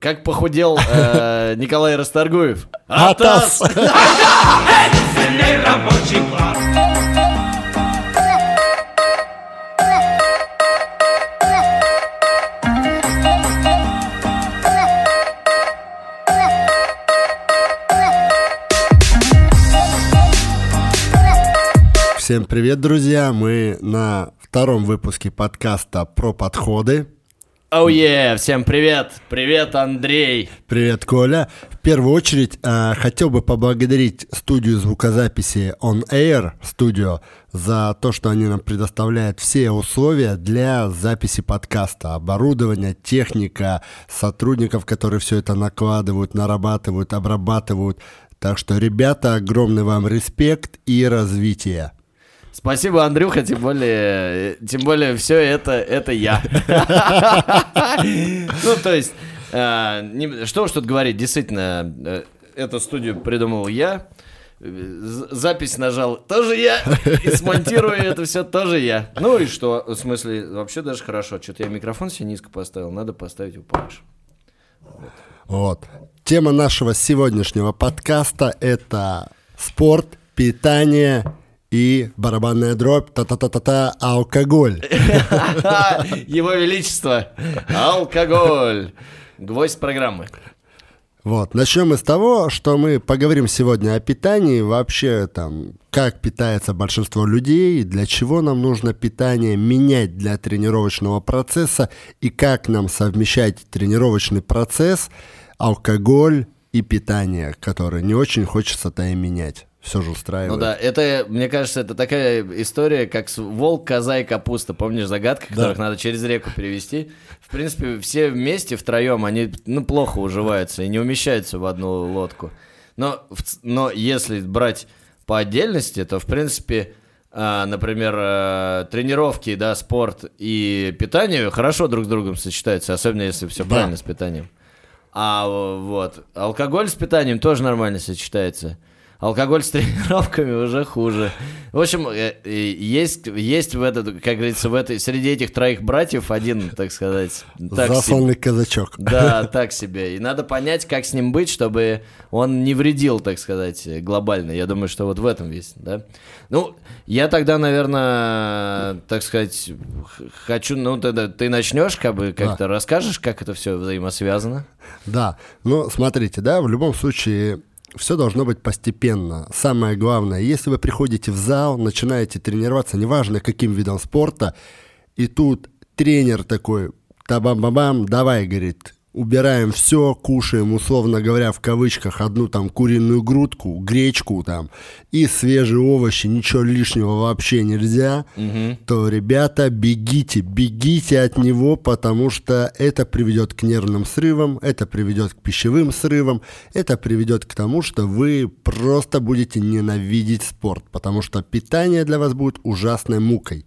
Как похудел э, Николай Расторгуев? Атас! Всем привет, друзья! Мы на втором выпуске подкаста про подходы. Оу oh yeah! всем привет! Привет, Андрей! Привет, Коля! В первую очередь э, хотел бы поблагодарить студию звукозаписи On Air Studio за то, что они нам предоставляют все условия для записи подкаста. Оборудование, техника, сотрудников, которые все это накладывают, нарабатывают, обрабатывают. Так что, ребята, огромный вам респект и развитие. Спасибо, Андрюха, тем более, тем более все это, это я. Ну, то есть, э, что уж тут говорить, действительно, э, эту студию придумал я, запись нажал тоже я, и смонтирую это все тоже я. Ну и что, в смысле, вообще даже хорошо, что-то я микрофон себе низко поставил, надо поставить его повыше. Вот. Тема нашего сегодняшнего подкаста – это спорт, питание и барабанная дробь, та-та-та-та-та, алкоголь. Его Величество, алкоголь. Гвоздь программы. Вот, начнем мы с того, что мы поговорим сегодня о питании, вообще там, как питается большинство людей, для чего нам нужно питание менять для тренировочного процесса и как нам совмещать тренировочный процесс, алкоголь и питание, которое не очень хочется-то и менять все же устраивает. Ну да, это, мне кажется, это такая история, как волк, коза и капуста. Помнишь загадка, которых да. надо через реку перевести? В принципе, все вместе, втроем, они ну, плохо уживаются и не умещаются в одну лодку. Но, но если брать по отдельности, то, в принципе, а, например, а, тренировки, да, спорт и питание хорошо друг с другом сочетаются, особенно если все да. правильно с питанием. А вот алкоголь с питанием тоже нормально сочетается алкоголь с тренировками уже хуже. В общем, э, есть, есть в этот, как говорится, в этой, среди этих троих братьев один, так сказать... Так Засольный себе. казачок. Да, так себе. И надо понять, как с ним быть, чтобы он не вредил, так сказать, глобально. Я думаю, что вот в этом весь, да. Ну, я тогда, наверное, так сказать, хочу, ну, тогда ты начнешь, как бы, как-то да. расскажешь, как это все взаимосвязано? Да, ну, смотрите, да, в любом случае все должно быть постепенно. Самое главное, если вы приходите в зал, начинаете тренироваться, неважно каким видом спорта, и тут тренер такой, табам-бам-бам, давай, говорит, убираем все, кушаем, условно говоря, в кавычках, одну там куриную грудку, гречку там и свежие овощи, ничего лишнего вообще нельзя, угу. то, ребята, бегите, бегите от него, потому что это приведет к нервным срывам, это приведет к пищевым срывам, это приведет к тому, что вы просто будете ненавидеть спорт, потому что питание для вас будет ужасной мукой.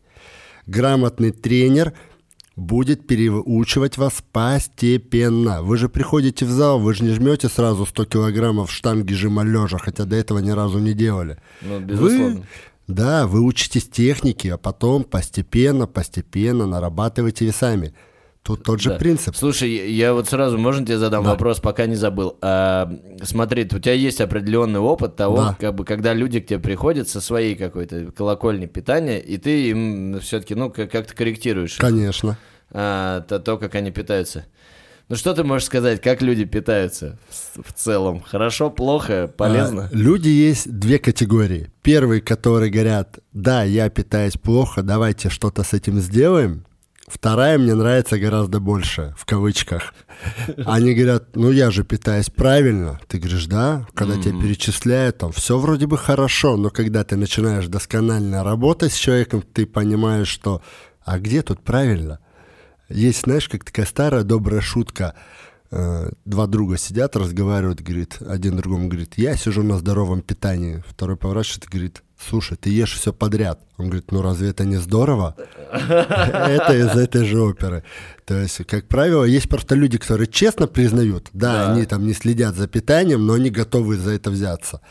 Грамотный тренер – будет переучивать вас постепенно. Вы же приходите в зал, вы же не жмете сразу 100 килограммов штанги жима лежа, хотя до этого ни разу не делали. Ну, безусловно. Вы, да, вы учитесь технике, а потом постепенно, постепенно нарабатываете весами. Тут тот же да. принцип. Слушай, я вот сразу, можно тебе задам да. вопрос, пока не забыл. А, смотри, у тебя есть определенный опыт того, да. как бы, когда люди к тебе приходят со своей какой-то колокольни питания, и ты им все-таки, ну, как-то корректируешь. Конечно. А, то, то, как они питаются. Ну что ты можешь сказать, как люди питаются в, целом? Хорошо, плохо, полезно? А, люди есть две категории. Первые, которые говорят, да, я питаюсь плохо, давайте что-то с этим сделаем. Вторая мне нравится гораздо больше, в кавычках. Они говорят, ну я же питаюсь правильно. Ты говоришь, да? Когда mm-hmm. тебя перечисляют, там все вроде бы хорошо, но когда ты начинаешь досконально работать с человеком, ты понимаешь, что а где тут правильно? Есть, знаешь, как такая старая добрая шутка. Э, два друга сидят, разговаривают, говорит, один другому говорит, я сижу на здоровом питании. Второй поворачивается, говорит, слушай, ты ешь все подряд. Он говорит, ну разве это не здорово? Это из этой же оперы. То есть, как правило, есть просто люди, которые честно признают, да, они там не следят за питанием, но они готовы за это взяться.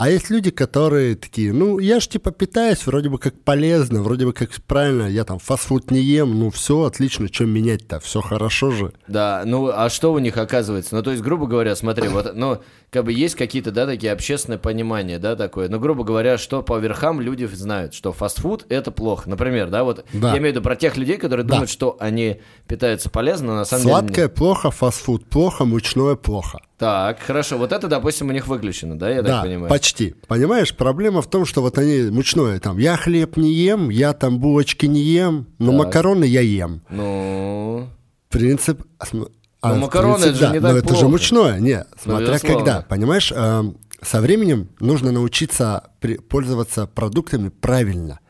А есть люди, которые такие, ну, я ж типа питаюсь вроде бы как полезно, вроде бы как правильно, я там фастфуд не ем, ну все, отлично, что менять-то, все хорошо же. Да, ну а что у них оказывается? Ну, то есть, грубо говоря, смотри, вот, ну, как бы есть какие-то, да, такие общественные понимания, да, такое. Ну, грубо говоря, что по верхам люди знают, что фастфуд это плохо. Например, да, вот Да. я имею в виду про тех людей, которые Да. думают, что они питаются полезно, но на самом Сладкое деле... плохо, фастфуд плохо, мучное плохо. Так, хорошо, вот это, допустим, у них выключено, да, я да, так понимаю? почти. Понимаешь, проблема в том, что вот они мучное там, я хлеб не ем, я там булочки не ем, но Так. макароны я ем. Ну, Принцип... см- а, Ну, в макароны принципе, это же да, не но так это же плохо. мучное. Не, смотря безусловно. когда. Понимаешь, эм, со временем нужно научиться при- пользоваться продуктами правильно.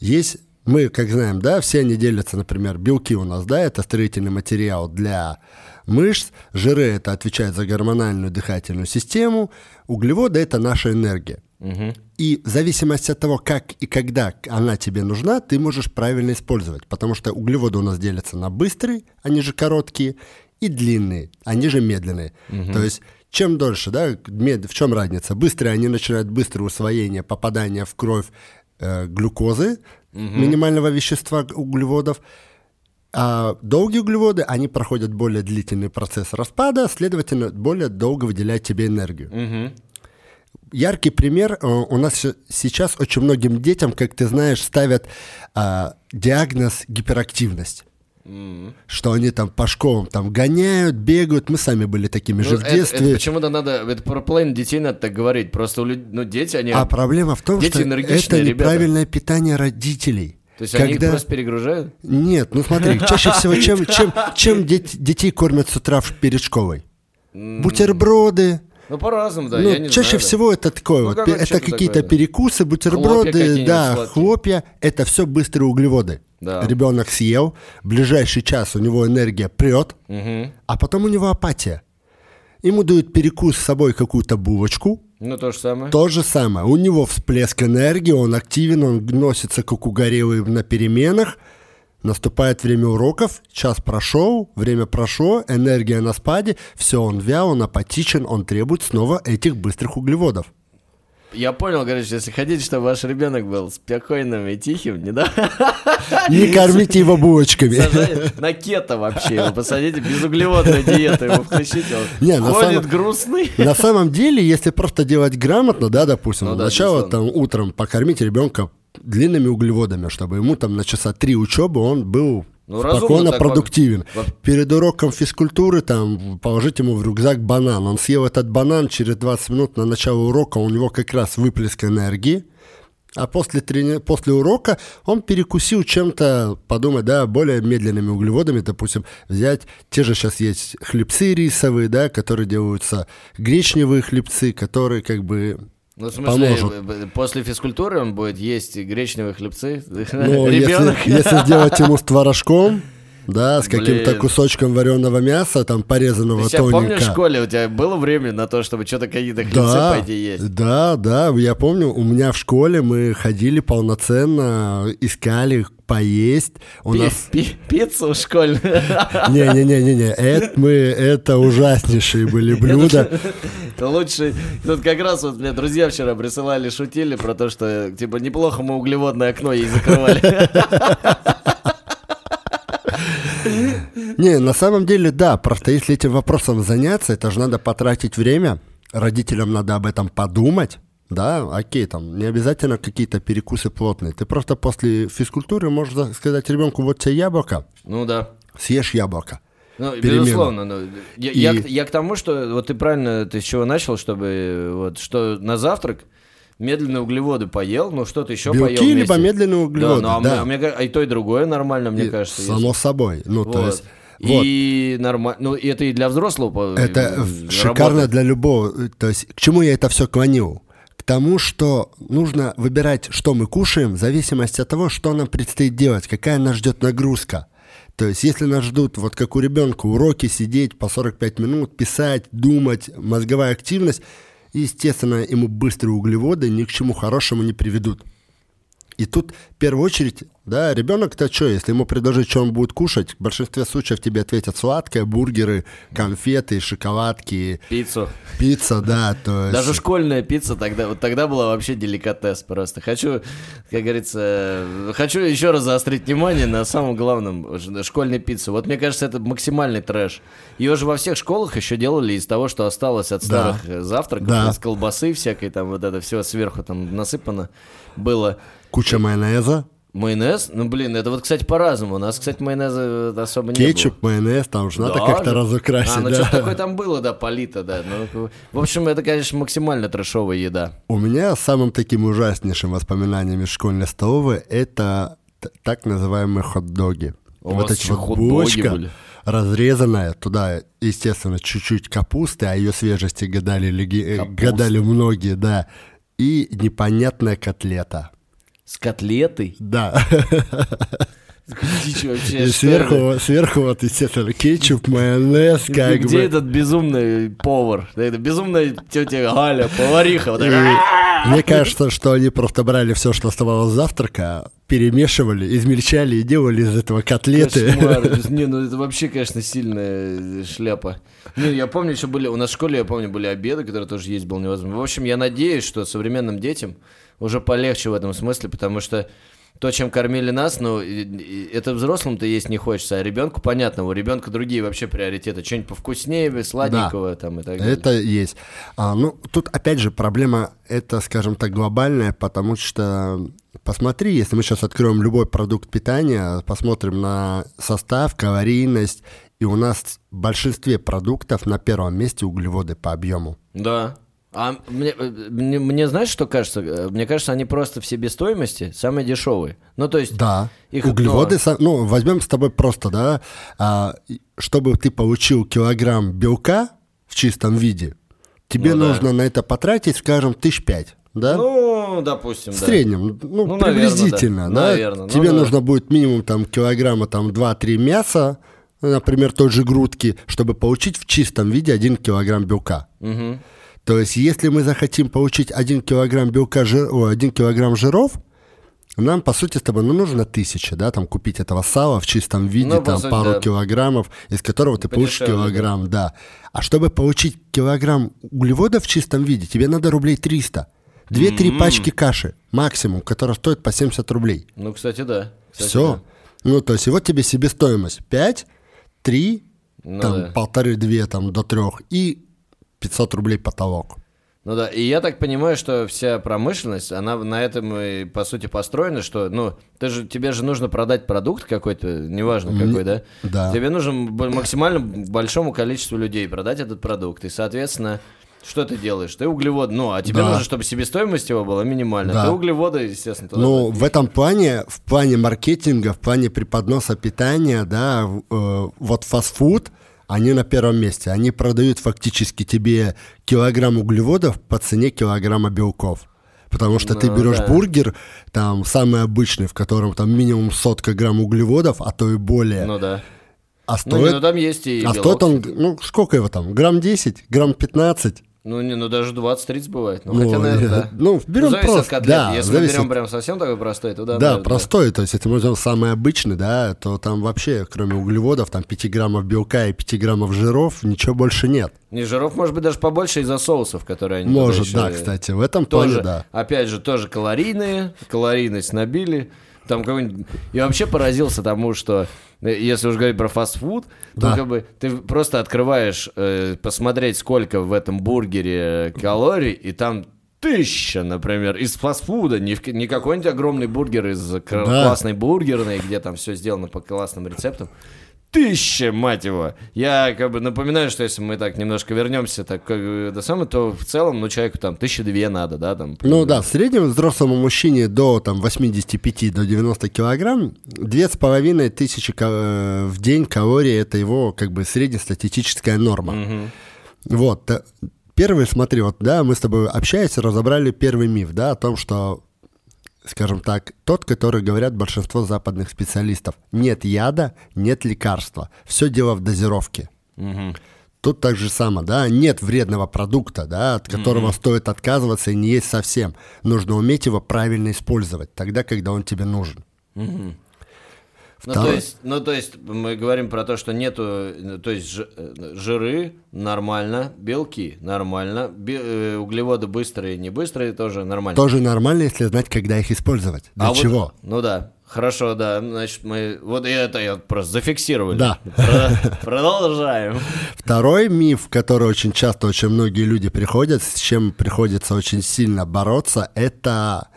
Есть, мы, как знаем, да, все они делятся, например, белки у нас, да, это строительный материал для мышц, жиры это отвечает за гормональную дыхательную систему, углеводы это наша энергия. И в зависимости от того, как и когда она тебе нужна, ты можешь правильно использовать. Потому что углеводы у нас делятся на быстрые, они же короткие, и длинные, они же медленные. То есть чем дольше, да, мед- в чем разница? Быстрые, они начинают быстрое усвоение, попадание в кровь э, глюкозы, минимального вещества углеводов, а долгие углеводы, они проходят более длительный процесс распада, следовательно, более долго выделяют тебе энергию. Яркий пример, э, у нас се- сейчас очень многим детям, как ты знаешь, ставят а, диагноз гиперактивность. Что они там по школам там гоняют, бегают. Мы сами были такими ну, же в это- детстве. это почему-то надо, это про половину детей надо так говорить, просто у люд- ну, дети, они... А проблема в том, Дети что это ребята. неправильное питание родителей. То есть они их Когда- просто перегружают? Нет, ну смотри, чаще всего чем, чем, чем дет- детей кормят с утра перед школой? Бутерброды. Ну, по-разному, да, ну, я не чаще знаю, да. всего это такое Ну, вот. Это какие-то да. перекусы, бутерброды, какие-нибудь да, сладкие. хлопья. Это все быстрые углеводы. Да. Ребенок съел, ближайший час у него энергия прет, а потом у него апатия. Ему дают перекус с собой какую-то булочку, Ну, то же самое. то же самое. У него всплеск энергии, он активен, он носится как угорелый на переменах. Наступает время уроков, час прошел, время прошло, энергия на спаде, все, он вял, он апатичен, он требует снова этих быстрых углеводов. Я понял, короче, если хотите, чтобы ваш ребенок был спокойным и тихим, не да? Не кормите его булочками. Сажайте на кето вообще его посадите, безуглеводную диету ему включите. Он Не, ходит самом- грустный. На самом деле, если просто делать грамотно, да, допустим, Ну да, сначала там утром покормить ребенка длинными углеводами, чтобы ему там на часа три учебы он был Ну, спокойно так продуктивен. вот. Перед уроком физкультуры там положить ему в рюкзак банан. Он съел этот банан, через 20 минут на начало урока у него как раз выплеск энергии. А после, трени... после урока он перекусил чем-то, подумать, да, более медленными углеводами, допустим, взять, те же сейчас есть хлебцы рисовые, да, которые делаются, гречневые хлебцы, которые как бы Ну, в смысле, Поможет. после физкультуры он будет есть гречневые хлебцы? Ну, Ребенок? если, если сделать ему с творожком, да, с каким-то кусочком вареного мяса, там порезанного Ты себя помнишь в тоненько. школе, у тебя было время на то, чтобы что-то какие-то хлебцы Да, пойти есть? да, да, я помню, у меня в школе мы ходили полноценно, искали поесть. У Пи- нас пи- Пиццу школьную. не-не-не-не-не, это мы это ужаснейшие были блюда. Это лучше. Тут как раз вот мне друзья вчера присылали, шутили про то, что типа неплохо мы углеводное окно ей закрывали. Не, на самом деле, да, просто если этим вопросом заняться, это же надо потратить время, родителям надо об этом подумать, да, окей, там, не обязательно какие-то перекусы плотные. Ты просто после физкультуры можешь за- сказать ребенку, вот тебе яблоко, Ну да. съешь яблоко. Ну, Перемена. безусловно. ну, я, я И- к- я к тому, что вот ты правильно, ты с чего начал, чтобы вот что на завтрак медленные углеводы поел, ну что-то еще поел Белки либо вместе. медленные углеводы, Да, ну, а, да. мне- а мне а и то, и другое нормально, мне И кажется. Само если- собой. Ну, то Вот. есть, вот. И нормально. Ну, это и для взрослого. Это в- шикарно работает. для любого. То есть, к чему я это все клонил? Тому, что нужно выбирать, что мы кушаем, в зависимости от того, что нам предстоит делать, какая нас ждет нагрузка. То есть, если нас ждут, вот как у ребенка, уроки сидеть по 45 минут, писать, думать, мозговая активность, естественно, ему быстрые углеводы ни к чему хорошему не приведут. И тут в первую очередь, да, ребенок-то что, если ему предложить, что он будет кушать, в большинстве случаев тебе ответят сладкое, бургеры, конфеты, шоколадки. Пиццу. Пицца, да. То есть... Даже школьная пицца тогда, вот тогда была вообще деликатес просто. Хочу, как говорится, хочу еще раз заострить внимание на самом главном, школьной пицце. Вот мне кажется, это максимальный трэш. Ее же во всех школах еще делали из того, что осталось от старых да. завтраков, да. из колбасы всякой, там вот это все сверху там насыпано было. Куча майонеза. Майонез? Ну, блин, это вот, кстати, по-разному. У нас, кстати, майонеза особо не Кетчуп, было. майонез, там же надо да, как-то разукрасить, а, ну да. что такое там было, да, полито, да. Ну, в общем, это, конечно, максимально трэшовая еда. У меня самым таким ужаснейшим воспоминанием из школьной столовой это так называемые хот-доги. У вот эта булочка были? разрезанная, туда, естественно, чуть-чуть капусты, о ее свежести гадали, леги... гадали многие, да, и непонятная котлета. С котлетой? Да. Дичь вообще. И сверху, сверху вот, естественно, кетчуп, майонез, как Где бы. этот безумный повар? Это безумная тетя Галя, повариха. Вот Мне кажется, что они просто брали все, что оставалось завтрака, перемешивали, измельчали и делали из этого котлеты. Кошмар. Не, ну это вообще, конечно, сильная шляпа. Не, я помню, еще были, у нас в школе, я помню, были обеды, которые тоже есть было невозможно. В общем, я надеюсь, что современным детям уже полегче в этом смысле, потому что то, чем кормили нас, ну, это взрослым-то есть не хочется, а ребенку понятно, у ребенка другие вообще приоритеты, что-нибудь повкуснее, сладенького да, там и так далее. Это есть. А, ну, тут опять же проблема, это, скажем так, глобальная, потому что посмотри, если мы сейчас откроем любой продукт питания, посмотрим на состав, калорийность, и у нас в большинстве продуктов на первом месте углеводы по объему. Да. А мне, э, мне, мне знаешь, что кажется? Э, мне кажется, они просто в себестоимости самые дешевые. Ну, то есть... Да, их, углеводы, но... ну, возьмем с тобой просто, да, а, чтобы ты получил килограмм белка в чистом виде, тебе ну, нужно да. на это потратить, скажем, тысяч пять. Да? Ну, допустим, В да. среднем, ну, ну приблизительно, наверное, да. да? Наверное, Тебе ну, нужно да. будет минимум там килограмма там 2-3 мяса, например, той же грудки, чтобы получить в чистом виде 1 килограмм белка. Угу. То есть, если мы захотим получить 1 килограмм белка, жир, о, 1 килограмм жиров, нам, по сути, с тобой, ну, нужно тысяча, да, там, купить этого сала в чистом виде, ну, там, сути, пару да. килограммов, из которого ты получишь килограмм, да. да. А чтобы получить килограмм углеводов в чистом виде, тебе надо рублей 300. Две-три mm-hmm. пачки каши максимум, которая стоит по 70 рублей. Ну, кстати, да. Кстати, Все. Да. Ну, то есть, и вот тебе себестоимость 5, 3, ну, там, да. полторы-две, там, до трех, и 500 рублей потолок. Ну да, и я так понимаю, что вся промышленность, она на этом и, по сути, построена, что, ну, ты же, тебе же нужно продать продукт какой-то, неважно какой, да? Да. Тебе нужно максимально большому количеству людей продать этот продукт, и, соответственно, что ты делаешь? Ты углевод, ну, а тебе да. нужно, чтобы себестоимость его была минимальная. Да. Ты углеводы, естественно, туда Ну, в этом плане, в плане маркетинга, в плане преподноса питания, да, э, вот фастфуд – они на первом месте. Они продают фактически тебе килограмм углеводов по цене килограмма белков. Потому что ну, ты берешь да. бургер, там самый обычный, в котором там минимум сотка грамм углеводов, а то и более. Ну да. А стоит, ну, не, ну там есть и А белок. стоит он, ну сколько его там, грамм 10, грамм 15? Ну, не, ну даже 20-30 бывает. Ну, ну хотя, наверное, да. Ну, берем ну, просто, от котлет. да. Если зависит... мы берем прям совсем такой простой, то да. Да, наверное, простой, то есть если мы возьмем самый обычный, да, то там вообще, кроме углеводов, там 5 граммов белка и 5 граммов жиров, ничего больше нет. Не жиров, может быть, даже побольше из-за соусов, которые они Может, да, кстати, в этом тоже, плане, да. Опять же, тоже калорийные, калорийность набили. Там какой-нибудь... Я вообще поразился тому, что э, если уж говорить про фастфуд, да. то как бы ты просто открываешь э, посмотреть, сколько в этом бургере калорий, и там тысяча, например, из фастфуда, не, в, не какой-нибудь огромный бургер из да. классной бургерной, где там все сделано по классным рецептам тысяча, мать его. Я как бы напоминаю, что если мы так немножко вернемся так до самого, то в целом, ну, человеку там тысяча две надо, да, там. Ну да, в среднем взрослому мужчине до там 85 до 90 килограмм, две с половиной тысячи э, в день калорий, это его как бы среднестатистическая норма. Угу. Вот, первый, смотри, вот, да, мы с тобой общаясь, разобрали первый миф, да, о том, что скажем так, тот, который говорят большинство западных специалистов. Нет яда, нет лекарства. Все дело в дозировке. Угу. Тут так же самое, да, нет вредного продукта, да, от которого mm-hmm. стоит отказываться и не есть совсем. Нужно уметь его правильно использовать, тогда, когда он тебе нужен. Mm-hmm. Ну, то есть, ну, то есть мы говорим про то, что нету, то есть жиры нормально, белки нормально, бе, э, углеводы быстрые, не быстрые тоже нормально. Тоже нормально, если знать, когда их использовать. Для а чего? Вот, ну да, Хорошо, да. Значит, мы вот это я просто зафиксировали. Да. Продолжаем. Второй миф, который очень часто очень многие люди приходят, с чем приходится очень сильно бороться, это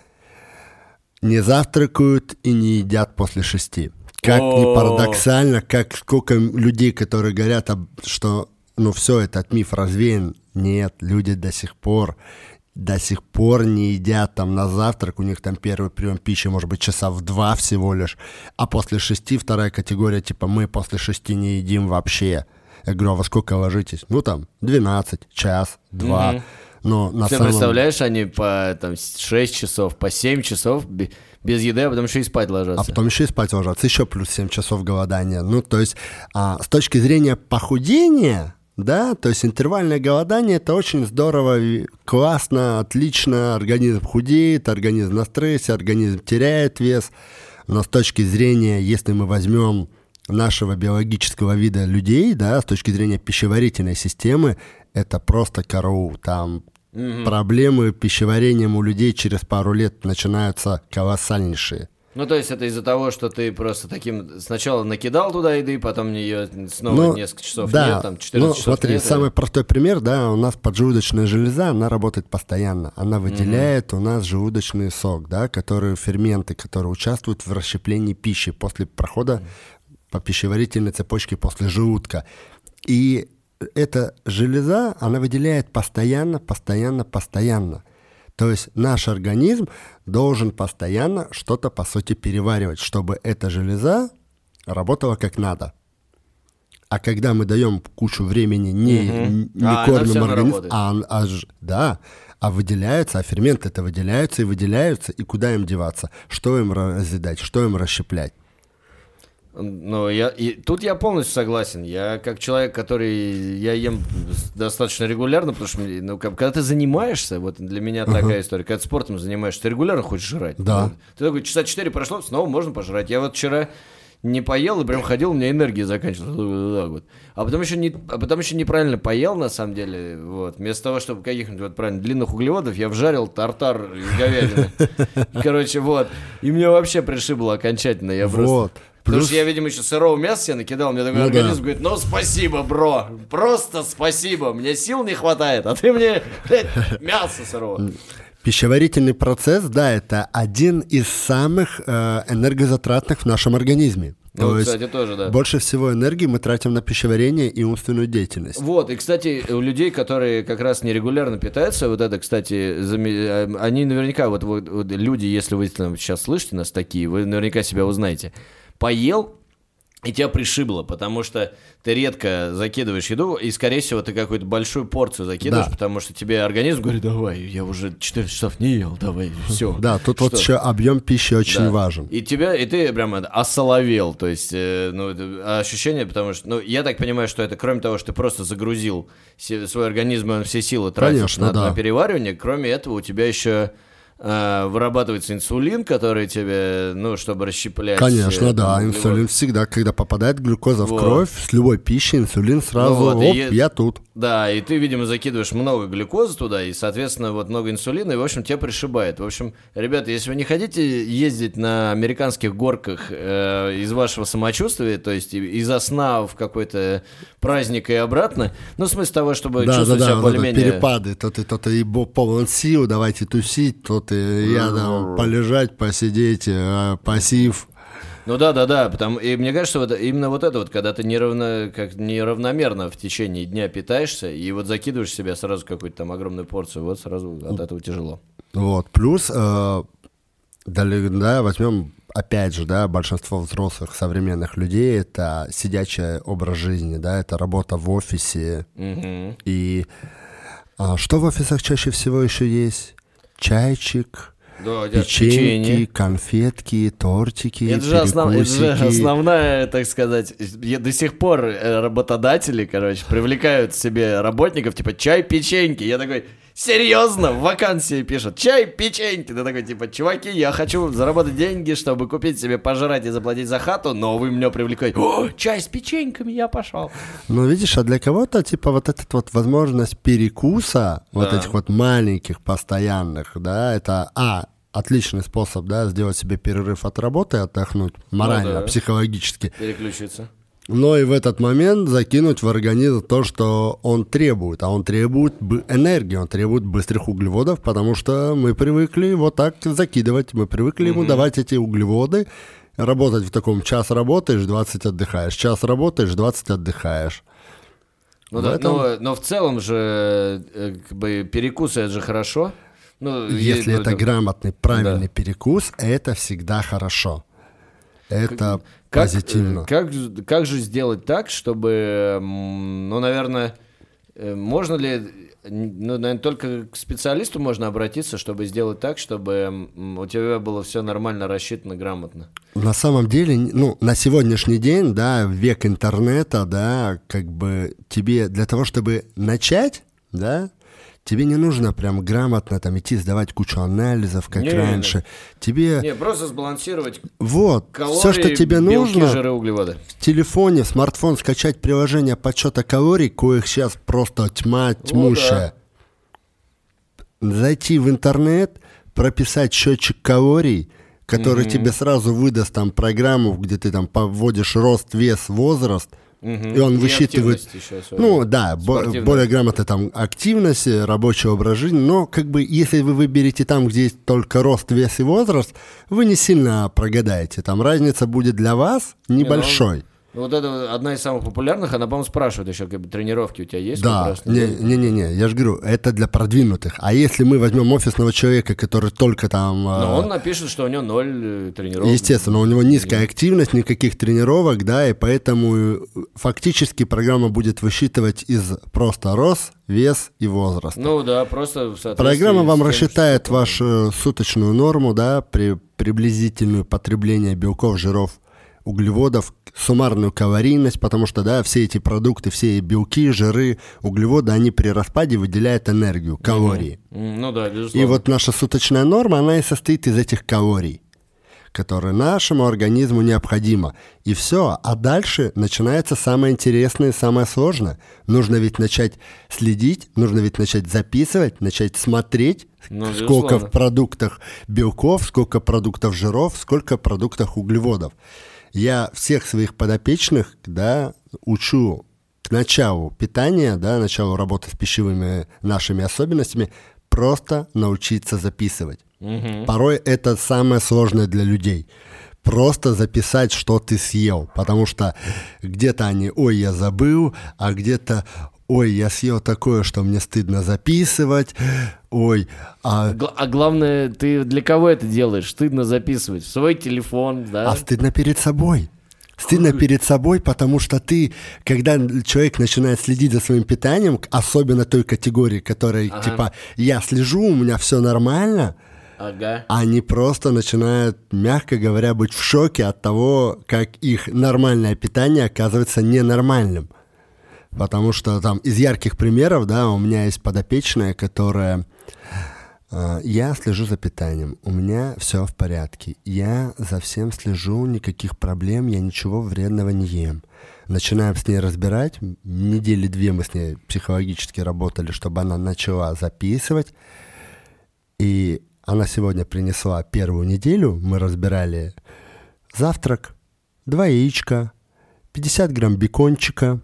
не завтракают и не едят после шести. Как ни парадоксально, как сколько людей, которые говорят, что ну все, этот миф развеян. Нет, люди до сих пор до сих пор не едят там на завтрак, у них там первый прием пищи может быть часа в два всего лишь, а после шести вторая категория, типа мы после шести не едим вообще. Я говорю, а во сколько ложитесь? Ну там 12, час, два. Mm-hmm. Но на Ты самом... представляешь, они по там, 6 часов, по 7 часов без еды, а потом еще и спать ложатся. А потом еще и спать ложатся, еще плюс 7 часов голодания. Ну, то есть, а, с точки зрения похудения, да, то есть интервальное голодание это очень здорово, классно, отлично, организм худеет, организм на стрессе, организм теряет вес, но с точки зрения, если мы возьмем нашего биологического вида людей, да, с точки зрения пищеварительной системы, это просто караул, там угу. проблемы пищеварением у людей через пару лет начинаются колоссальнейшие. Ну, то есть это из-за того, что ты просто таким сначала накидал туда еды, потом ее снова ну, несколько часов да, нет, там 14 ну, часов смотри, нет. самый простой пример, да, у нас поджелудочная железа, она работает постоянно. Она выделяет mm-hmm. у нас желудочный сок, да, которые ферменты, которые участвуют в расщеплении пищи после прохода mm-hmm. по пищеварительной цепочке после желудка. И эта железа, она выделяет постоянно, постоянно, постоянно. То есть наш организм должен постоянно что-то, по сути, переваривать, чтобы эта железа работала как надо. А когда мы даем кучу времени, не, угу. не а, кормим организм, а, а, да, а выделяются, а ферменты это выделяются и выделяются, и куда им деваться, что им разъедать, что им расщеплять. Ну, я, и тут я полностью согласен. Я как человек, который я ем достаточно регулярно, потому что ну, когда ты занимаешься, вот для меня uh-huh. такая история, когда ты спортом занимаешься, ты регулярно хочешь жрать. Да. Ты такой, часа 4 прошло, снова можно пожрать. Я вот вчера не поел и прям ходил, у меня энергия заканчивалась. Вот. А потом еще не, а потом еще неправильно поел, на самом деле. Вот. Вместо того, чтобы каких-нибудь вот правильно длинных углеводов, я вжарил тартар из говядины. Короче, вот. И мне вообще пришибло окончательно. Я просто... Вот. Потому что я, видимо, еще сырого мяса себе накидал, мне такой ну, организм да. говорит, ну спасибо, бро, просто спасибо, мне сил не хватает, а ты мне, блядь, мясо сырого. Пищеварительный процесс, да, это один из самых э, энергозатратных в нашем организме. Ну, То кстати, тоже, да. Больше всего энергии мы тратим на пищеварение и умственную деятельность. Вот, и, кстати, у людей, которые как раз нерегулярно питаются, вот это, кстати, э, они наверняка, вот, вот, вот люди, если вы там, сейчас слышите нас такие, вы наверняка себя узнаете поел, и тебя пришибло, потому что ты редко закидываешь еду, и, скорее всего, ты какую-то большую порцию закидываешь, да. потому что тебе организм говорит, давай, я уже 4 часов не ел, давай, все. Да, тут что? вот еще объем пищи очень да. важен. И тебя, и ты прям осоловел, то есть, э, ну, ощущение, потому что, ну, я так понимаю, что это, кроме того, что ты просто загрузил свой организм, он все силы тратит Конечно, на, да. на переваривание, кроме этого у тебя еще э, вырабатывается инсулин, который тебе, ну, чтобы расщеплять. Конечно, э, да, углевод. инсулин всегда, когда попадает глюкоза вот. в кровь, с любой пищей инсулин сразу, ну, вот, оп, и, я тут. Да, и ты, видимо, закидываешь много глюкозы туда, и, соответственно, вот много инсулина, и, в общем, тебя пришибает. В общем, ребята, если вы не хотите ездить на американских горках э, из вашего самочувствия, то есть из-за сна в какой-то праздник и обратно, ну, в смысле того, чтобы да, чувствовать да, да, себя более-менее... перепады, то ты, то ты полон сил, давайте тусить, то ты, я там, полежать, посидеть, э, пассив. Ну да, да, да, потому и мне кажется, вот именно вот это вот, когда ты неравно, как неравномерно в течение дня питаешься и вот закидываешь себя сразу какую-то там огромную порцию, вот сразу от этого тяжело. Вот плюс, э, да, возьмем опять же, да, большинство взрослых современных людей это сидячий образ жизни, да, это работа в офисе и а, что в офисах чаще всего еще есть? Чайчик, Да, Печеньки, печенье. конфетки, тортики, Это же, основ- это же основная, так сказать, я до сих пор э, работодатели, короче, привлекают себе работников, типа, чай, печеньки. Я такой, серьезно, в вакансии пишут, чай, печеньки. Ты такой, типа, чуваки, я хочу заработать деньги, чтобы купить себе пожрать и заплатить за хату, но вы меня привлекаете. О, чай с печеньками, я пошел. Ну, видишь, а для кого-то, типа, вот эта вот возможность перекуса, вот Да. этих вот маленьких, постоянных, да, это, а, отличный способ, да, сделать себе перерыв от работы, отдохнуть морально, Ну да. психологически. Переключиться. Но и в этот момент закинуть в организм то, что он требует. А он требует энергии, он требует быстрых углеводов, потому что мы привыкли вот так закидывать, мы привыкли ему давать эти углеводы, работать в таком час работаешь, 20 отдыхаешь, час работаешь, 20 отдыхаешь. Ну В да, этом- но, но в целом же, э, как бы, перекусы это же хорошо. Ну, Если ну, это там- грамотный, правильный Да. перекус, это всегда хорошо. Это Как, позитивно. э, Как, как же сделать так, чтобы, ну, наверное, э, можно ли, ну, наверное, только к специалисту можно обратиться, чтобы сделать так, чтобы у тебя было все нормально рассчитано, грамотно. На самом деле, ну, на сегодняшний день, да, век интернета, да, как бы тебе для того, чтобы начать, да, тебе не нужно прям грамотно там идти сдавать кучу анализов, как Не-не-не. раньше. Тебе Не, просто сбалансировать вот калории, все, что тебе белки, нужно, жиры, углеводы. в телефоне, в смартфон скачать приложение подсчета калорий, коих сейчас просто тьма тьмущая. Зайти в интернет, прописать счетчик калорий, который тебе сразу выдаст там программу, где ты там поводишь рост, вес, возраст, И он И высчитывает. Ну да, бо- более грамотно там активность, э, рабочий образ жизни, но как бы если вы выберете там, где есть только рост, вес и возраст, вы не сильно прогадаете. Там разница будет для вас небольшой. Ну, Вот это одна из самых популярных, она, по-моему, спрашивает еще, как бы, тренировки у тебя есть? Да, не-не-не, я же говорю, это для продвинутых. А если мы возьмем офисного человека, который только там... Но э, он напишет, что у него ноль э, тренировок. Естественно, у него низкая активность, никаких тренировок, да, и поэтому э, фактически программа будет высчитывать из просто рост, вес и возраст. Ну да, просто Программа вам тем, рассчитает что- вашу суточную норму, да, при приблизительную потребление белков, жиров, углеводов, суммарную калорийность, потому что, да, все эти продукты, все белки, жиры, углеводы, они при распаде выделяют энергию, калории. М, Ну да, безусловно. И вот наша суточная норма, она и состоит из этих калорий, которые нашему организму необходимо. И все. А дальше начинается самое интересное и самое сложное. Нужно ведь начать следить, нужно ведь начать записывать, начать смотреть, Ну, сколько безусловно. в продуктах белков, сколько продуктов жиров, сколько в продуктах углеводов. Я всех своих подопечных, да, учу к началу питания, да, началу работы с пищевыми нашими особенностями, просто научиться записывать. Порой это самое сложное для людей. Просто записать, что ты съел. Потому что где-то они, ой, я забыл, а где-то, ой, я съел такое, что мне стыдно записывать, ой, а, А главное, ты для кого это делаешь? Стыдно записывать. В свой телефон, да? а стыдно перед собой. Стыдно перед собой, потому что ты, когда человек начинает следить за своим питанием, особенно той категории, которой, типа, я слежу, у меня все нормально, Ага. они просто начинают, мягко говоря, быть в шоке от того, как их нормальное питание оказывается ненормальным. Потому что там из ярких примеров, да, у меня есть подопечная, которая... э, Я слежу за питанием, у меня все в порядке, я за всем слежу, никаких проблем, я ничего вредного не ем. Начинаем с ней разбирать, недели две мы с ней психологически работали, чтобы она начала записывать, и она сегодня принесла первую неделю, мы разбирали завтрак, два яичка, 50 грамм бекончика.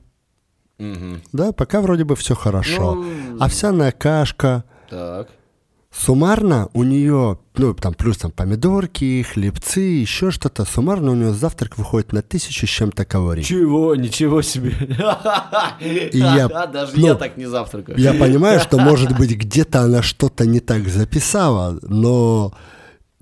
Мгм. Да, пока вроде бы все хорошо. Ну, Овсяная кашка. Так. Суммарно у нее, ну, там плюс там помидорки, хлебцы, еще что-то. Суммарно у нее завтрак выходит на тысячу с чем-то калорий. Чего? Ничего себе. я- Даже ну, я так не завтракаю. Я понимаю, что, может быть, где-то она что-то не так записала, но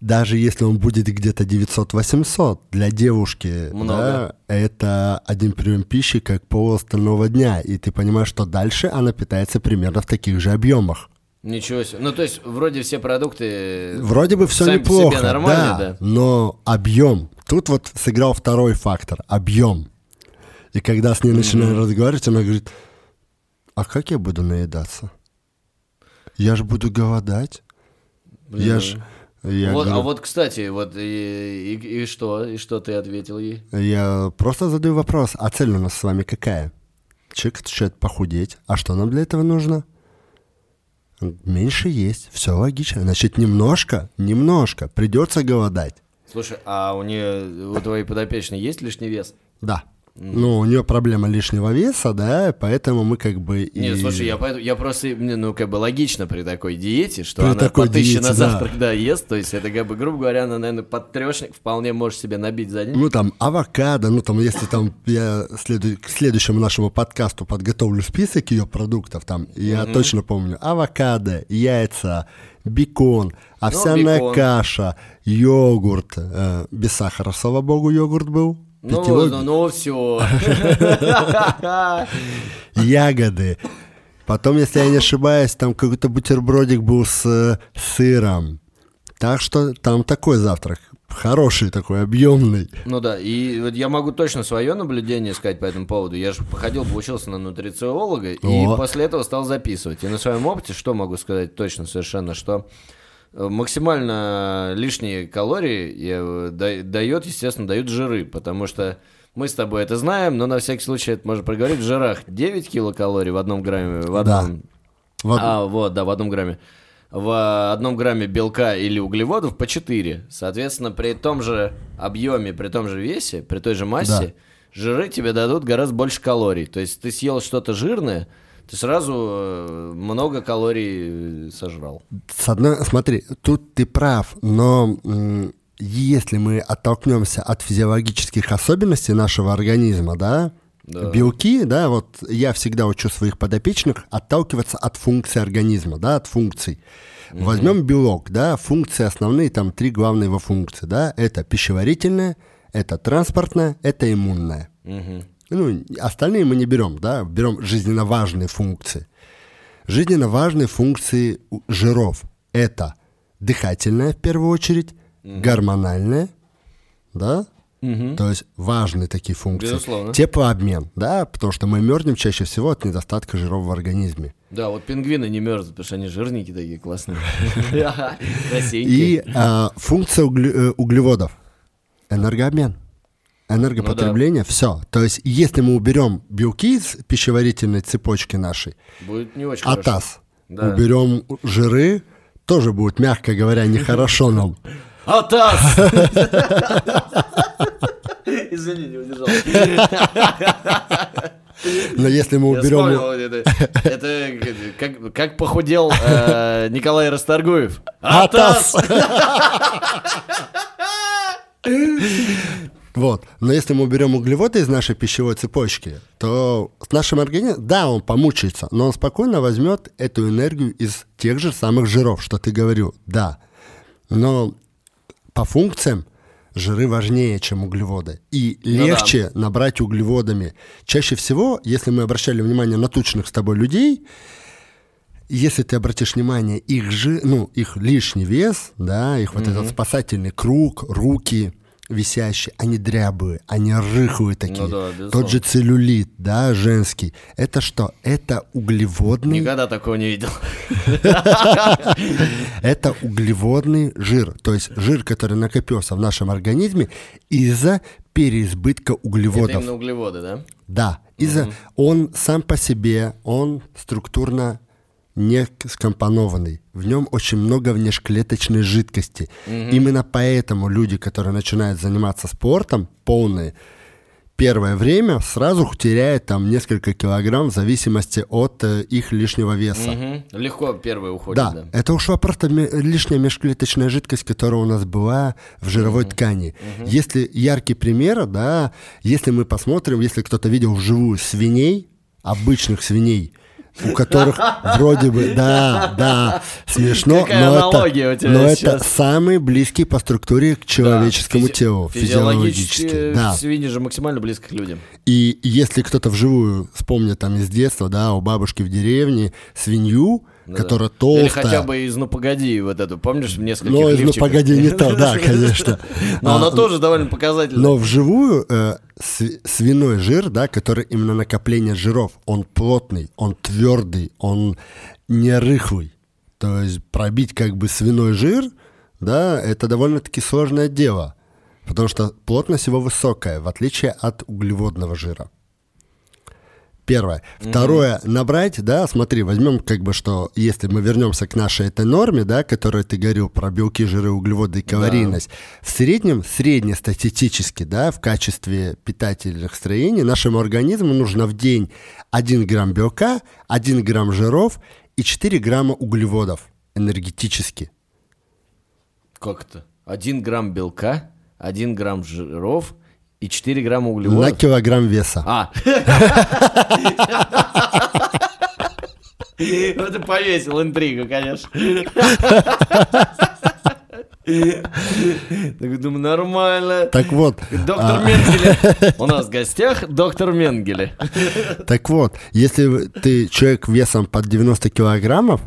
даже если он будет где-то 900-800, для девушки Много. да, это один прием пищи как пол остального дня. И ты понимаешь, что дальше она питается примерно в таких же объемах. Ничего себе. Ну, то есть, вроде все продукты... Вроде бы все сами по себе неплохо, нормально, да, да? но объем. Тут вот сыграл второй фактор – объем. И когда с ней начинаю разговаривать, она говорит, а как я буду наедаться? Я же буду голодать. Я ж... Я, вот, а говорю, вот, кстати, вот и, и- и что? И что ты ответил ей? я просто задаю вопрос, а цель у нас с вами какая? Человек отвечает похудеть. А что нам для этого нужно? Меньше есть. Все логично. Значит, немножко, немножко. Придется голодать. Слушай, а у нее, у твоей подопечной есть лишний вес? Да. Ну, у нее проблема лишнего веса, да, поэтому мы как бы... и- Нет, слушай, я, поэтому, я просто, ну, как бы логично при такой диете, что При она такой по тысяче диете, на да. завтрак, да, ест, то есть это, как бы, грубо говоря, она, наверное, под трешник вполне может себе набить за день. Ну, там, авокадо, ну, там, если там я следу- к следующему нашему подкасту подготовлю список ее продуктов, там, я точно помню, авокадо, яйца, бекон, овсяная бекон. каша, йогурт, э, без сахара, слава богу, йогурт был, Ну, питьевой, ну, ну, все. ягоды. Потом, если я не ошибаюсь, там какой-то бутербродик был с э, сыром. Так что там такой завтрак. Хороший такой, объемный. Ну да, и вот я могу точно свое наблюдение сказать по этому поводу. Я же походил, поучился на нутрициолога, и О. после этого стал записывать. И на своем опыте что могу сказать точно совершенно, что максимально лишние калории э, да- дает, естественно, дают жиры, потому что мы с тобой это знаем, но на всякий случай это можно проговорить. В жирах 9 килокалорий в одном грамме, в Да. одном Вот, а, вот, да, в одном грамме. В одном грамме белка или углеводов по 4. Соответственно, при том же объеме, при том же весе, при той же массе, жиры тебе дадут гораздо больше калорий. То есть ты съел что-то жирное, ты сразу э, много калорий э, сожрал. С одной, смотри, тут ты прав, но если мы оттолкнемся от физиологических особенностей нашего организма, да, Да. белки, да, вот я всегда учу своих подопечных отталкиваться от функций организма, да, от функций. Возьмем белок, да, функции основные, там три главные его функции, да, это пищеварительная, это транспортная, это иммунная. Мгм. Ну, остальные мы не берем, да, берем жизненно важные функции. Жизненно важные функции жиров – это дыхательная, в первую очередь, гормональная, да, то есть важные такие функции. Безусловно. Теплообмен, да, потому что мы мерзнем чаще всего от недостатка жиров в организме. Да, вот пингвины не мерзнут, потому что они жирники такие классные. И а, функция э, углеводов – энергообмен. Энергопотребление, все. То есть, если мы уберем белки из пищеварительной цепочки нашей, Будет не очень атас, Да. уберем жиры, тоже будет, мягко говоря, нехорошо нам. Атас! Извини, не удержал. Но если мы уберем... вспомнил это. Это как, как похудел э, Николай Расторгуев. Атас! Вот. Но если мы уберем углеводы из нашей пищевой цепочки, то с нашим организмом, да, он помучается, но он спокойно возьмет эту энергию из тех же самых жиров, что ты говорил, да. Но по функциям жиры важнее, чем углеводы. И Ну легче набрать углеводами. Чаще всего, если мы обращали внимание на тучных с тобой людей, если ты обратишь внимание, их жи, ну, их лишний вес, да, их вот этот спасательный круг, руки висящие, они дрябые, они рыхлые такие. Ну да, безусловно. Тот же целлюлит, да, женский. Это что? Это углеводный, Никогда такого не видел. это углеводный жир. То есть жир, который накопился в нашем организме из-за переизбытка Это углеводов. именно углеводы, да? Да, из-за он сам по себе, он структурно не скомпонованный. В нем очень много внешклеточной жидкости. Именно поэтому люди, которые начинают заниматься спортом, полные, первое время сразу теряют там несколько килограмм в зависимости от э, их лишнего веса. Мгм. Легко первый уходит, Да, да. это ушла просто ме- лишняя межклеточная жидкость, которая у нас была в жировой ткани. Если яркий пример, да, если мы посмотрим, если кто-то видел вживую свиней, обычных свиней, у которых вроде бы, да, да, смешно, но, это, но это самый близкий по структуре к человеческому телу, Физиологически. Да. свиньи же максимально близко к людям. И если кто-то вживую вспомнит там из детства, да, у бабушки в деревне свинью, да. которая Или толстая. хотя бы из «Ну, погоди», вот эту, помнишь, в нескольких Ну, из «Ну, погоди, не то, да, конечно. Но А, она тоже довольно показательная. Но вживую э, сви- свиной жир, да, который именно накопление жиров, он плотный, он твердый, он не рыхлый. То есть пробить как бы свиной жир, да, это довольно-таки сложное дело, потому что плотность его высокая, в отличие от углеводного жира. Первое. Второе, набрать, да, смотри, возьмем как бы, что если мы вернемся к нашей этой норме, да, которой ты говорил про белки, жиры, углеводы и калорийность, в среднем, среднестатистически, да, в качестве питательных строений нашему организму нужно в день 1 грамм белка, 1 грамм жиров и 4 грамма углеводов энергетически. Как это? Один грамм белка, один грамм жиров и 4 грамма На углеводов. килограмм веса. А. Ты повесил интригу, конечно. Так думаю, нормально. Так вот, Доктор Менгеле. У нас в гостях доктор Менгеле. Так вот, если ты человек весом под 90 килограммов,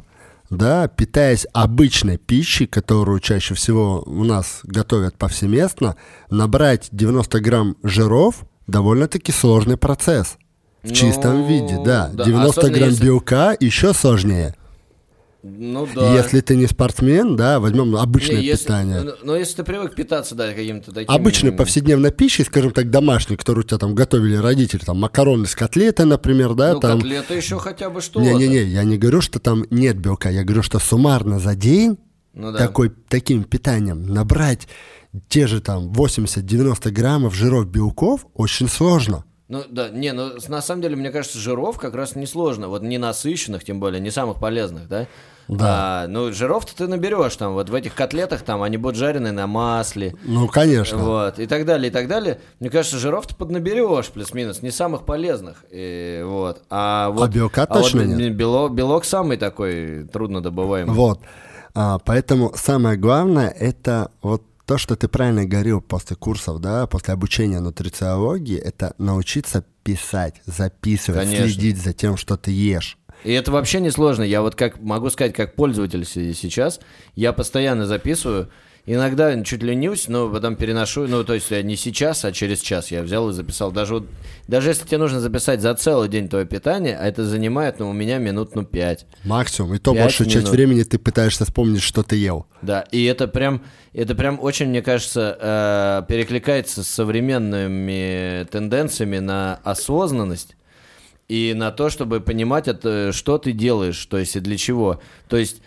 да, питаясь обычной пищей, которую чаще всего у нас готовят повсеместно, набрать 90 грамм жиров довольно-таки сложный процесс. В Ну, чистом виде, да. да, 90 особенно грамм если- белка еще сложнее. Ну да. Если ты не спортсмен, да, возьмем обычное Не, если- питание. ну, Но если ты привык питаться, да, каким-то таким... Обычной повседневной пищей, скажем так, домашней, которую у тебя там готовили родители, там макароны с котлетой, например, да, Ну, там. котлета еще хотя бы что-то. Не-не-не, я не говорю, что там нет белка, я говорю, что суммарно за день Ну да. такой, таким питанием набрать те же там 80-90 граммов жиров белков очень сложно. Ну да, не, ну на самом деле, мне кажется, жиров как раз несложно. Вот не насыщенных, тем более, не самых полезных, да? Да. А, ну, жиров-то ты наберешь там, вот в этих котлетах там они будут жареные на масле. Ну, конечно. Вот, и так далее, и так далее. Мне кажется, жиров ты поднаберешь, плюс-минус, не самых полезных. И, вот. А, вот, белка а вот точно бе- нет? Белок, белок самый такой трудно добываемый. Вот. А, поэтому самое главное это вот то, что ты правильно говорил после курсов, да, после обучения нутрициологии, это научиться писать, записывать, Конечно. следить за тем, что ты ешь. И это вообще не сложно. Я вот как могу сказать, как пользователь сейчас, я постоянно записываю. Иногда чуть ленюсь, но потом переношу. Ну, то есть я не сейчас, а через час я взял и записал. Даже вот, даже если тебе нужно записать за целый день твое питание, а это занимает, ну, у меня минут, ну, пять. Максимум. И то большую часть времени ты пытаешься вспомнить, что ты ел. Да, и это прям, это прям очень, мне кажется, э, перекликается с современными тенденциями на осознанность и на то, чтобы понимать, это, что ты делаешь, то есть и для чего. То есть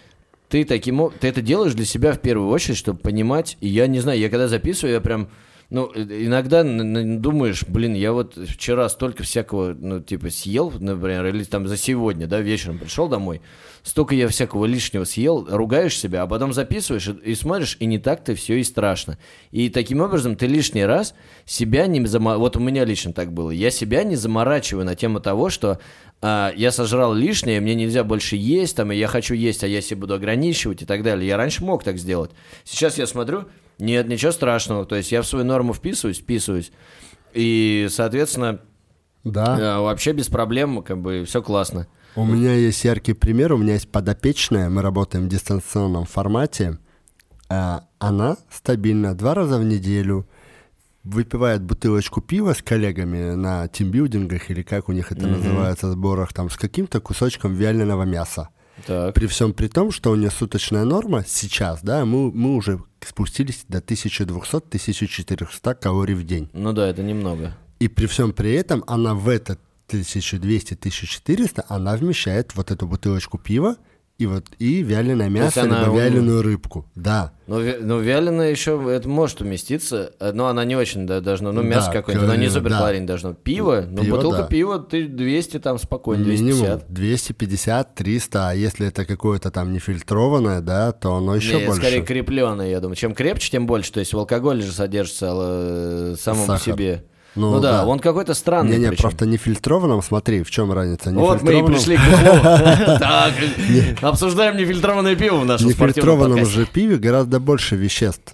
ты таким ты это делаешь для себя в первую очередь, чтобы понимать. И я не знаю, я когда записываю, я прям ну, э, иногда думаешь, блин, я вот вчера столько всякого, ну, типа, съел, например, или там за сегодня, да, вечером пришел домой, столько я всякого лишнего съел, ругаешь себя, а потом записываешь и, и смотришь, и не так-то все и страшно. И таким образом ты лишний раз себя не заморачиваешь, вот у меня лично так было, я себя не заморачиваю на тему того, что а, я сожрал лишнее, мне нельзя больше есть, там, и я хочу есть, а я себе буду ограничивать и так далее. Я раньше мог так сделать. Сейчас я смотрю, нет, ничего страшного, то есть я в свою норму вписываюсь, вписываюсь, и, соответственно, Да. э, вообще без проблем, как бы, все классно. У меня есть яркий пример. У меня есть подопечная. Мы работаем в дистанционном формате. А, Она стабильно два раза в неделю выпивает бутылочку пива с коллегами на тимбилдингах или как у них это называется, сборах, там, с каким-то кусочком вяленого мяса. Так. При всем при том, что у нее суточная норма сейчас, да, мы, мы уже спустились до 1200-1400 калорий в день. Ну да, это немного. И при всем при этом она в этот 1200-1400, она вмещает вот эту бутылочку пива и вот и вяленое мясо, она, либо ну, вяленую рыбку. Да. Ну, вя- ну, вяленое еще это может уместиться, но она не очень да, должна, ну, Да, мясо какое-то, но не калорийно, супер да. калорийно должно. Пиво, ну, Пиво, бутылка да. пива, ты 200 там спокойно, Минимум 250. 250, 300, а если это какое-то там нефильтрованное, да, то оно еще Не, больше. скорее крепленое, я думаю. Чем крепче, тем больше. То есть в алкоголе же содержится э, самому Сахар. себе. Ну, Ну, да, да. он какой-то странный. Не-не, причем. просто нефильтрованном, смотри, в чем разница. Вот мы и пришли к. Так, обсуждаем нефильтрованное пиво в нашем спортивном нефильтрованном же пиве гораздо больше веществ.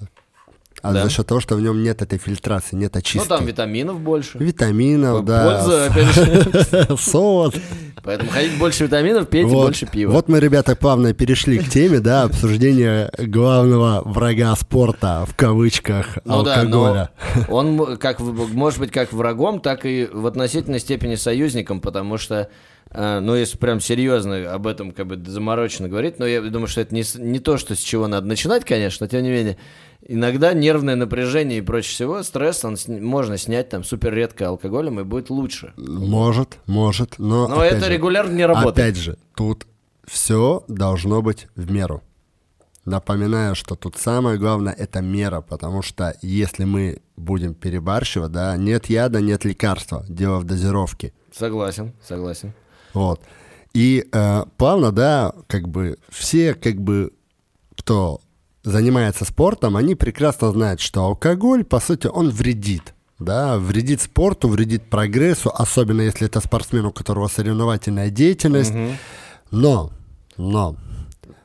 А Да. за счет того, что в нем нет этой фильтрации, нет Ну, очистки. там витаминов больше. Витаминов, да. Польза, опять же. Сод. Поэтому хотите больше витаминов, пейте Вот. больше пива. Вот мы, ребята, плавно перешли к теме, да, обсуждения главного врага спорта, в кавычках, Ну да, алкоголя. он как может быть как врагом, так и в относительной степени союзником, потому что, ну, если прям серьезно об этом как бы замороченно говорить, но я думаю, что это не, не то, что с чего надо начинать, конечно, но тем не менее, иногда нервное напряжение и прочее всего, стресс, он сни- можно снять там супер редко алкоголем и будет лучше. Может, может, но... Но это же, регулярно не работает. Опять же, тут все должно быть в меру. Напоминаю, что тут самое главное это мера, потому что если мы будем перебарщивать, да, нет яда, нет лекарства, дело в дозировке. Согласен, согласен. Вот. И э, плавно, да, как бы все, как бы, кто занимается спортом, они прекрасно знают, что алкоголь, по сути, он вредит. Да, вредит спорту, вредит прогрессу, особенно если это спортсмен, у которого соревновательная деятельность. Но, но,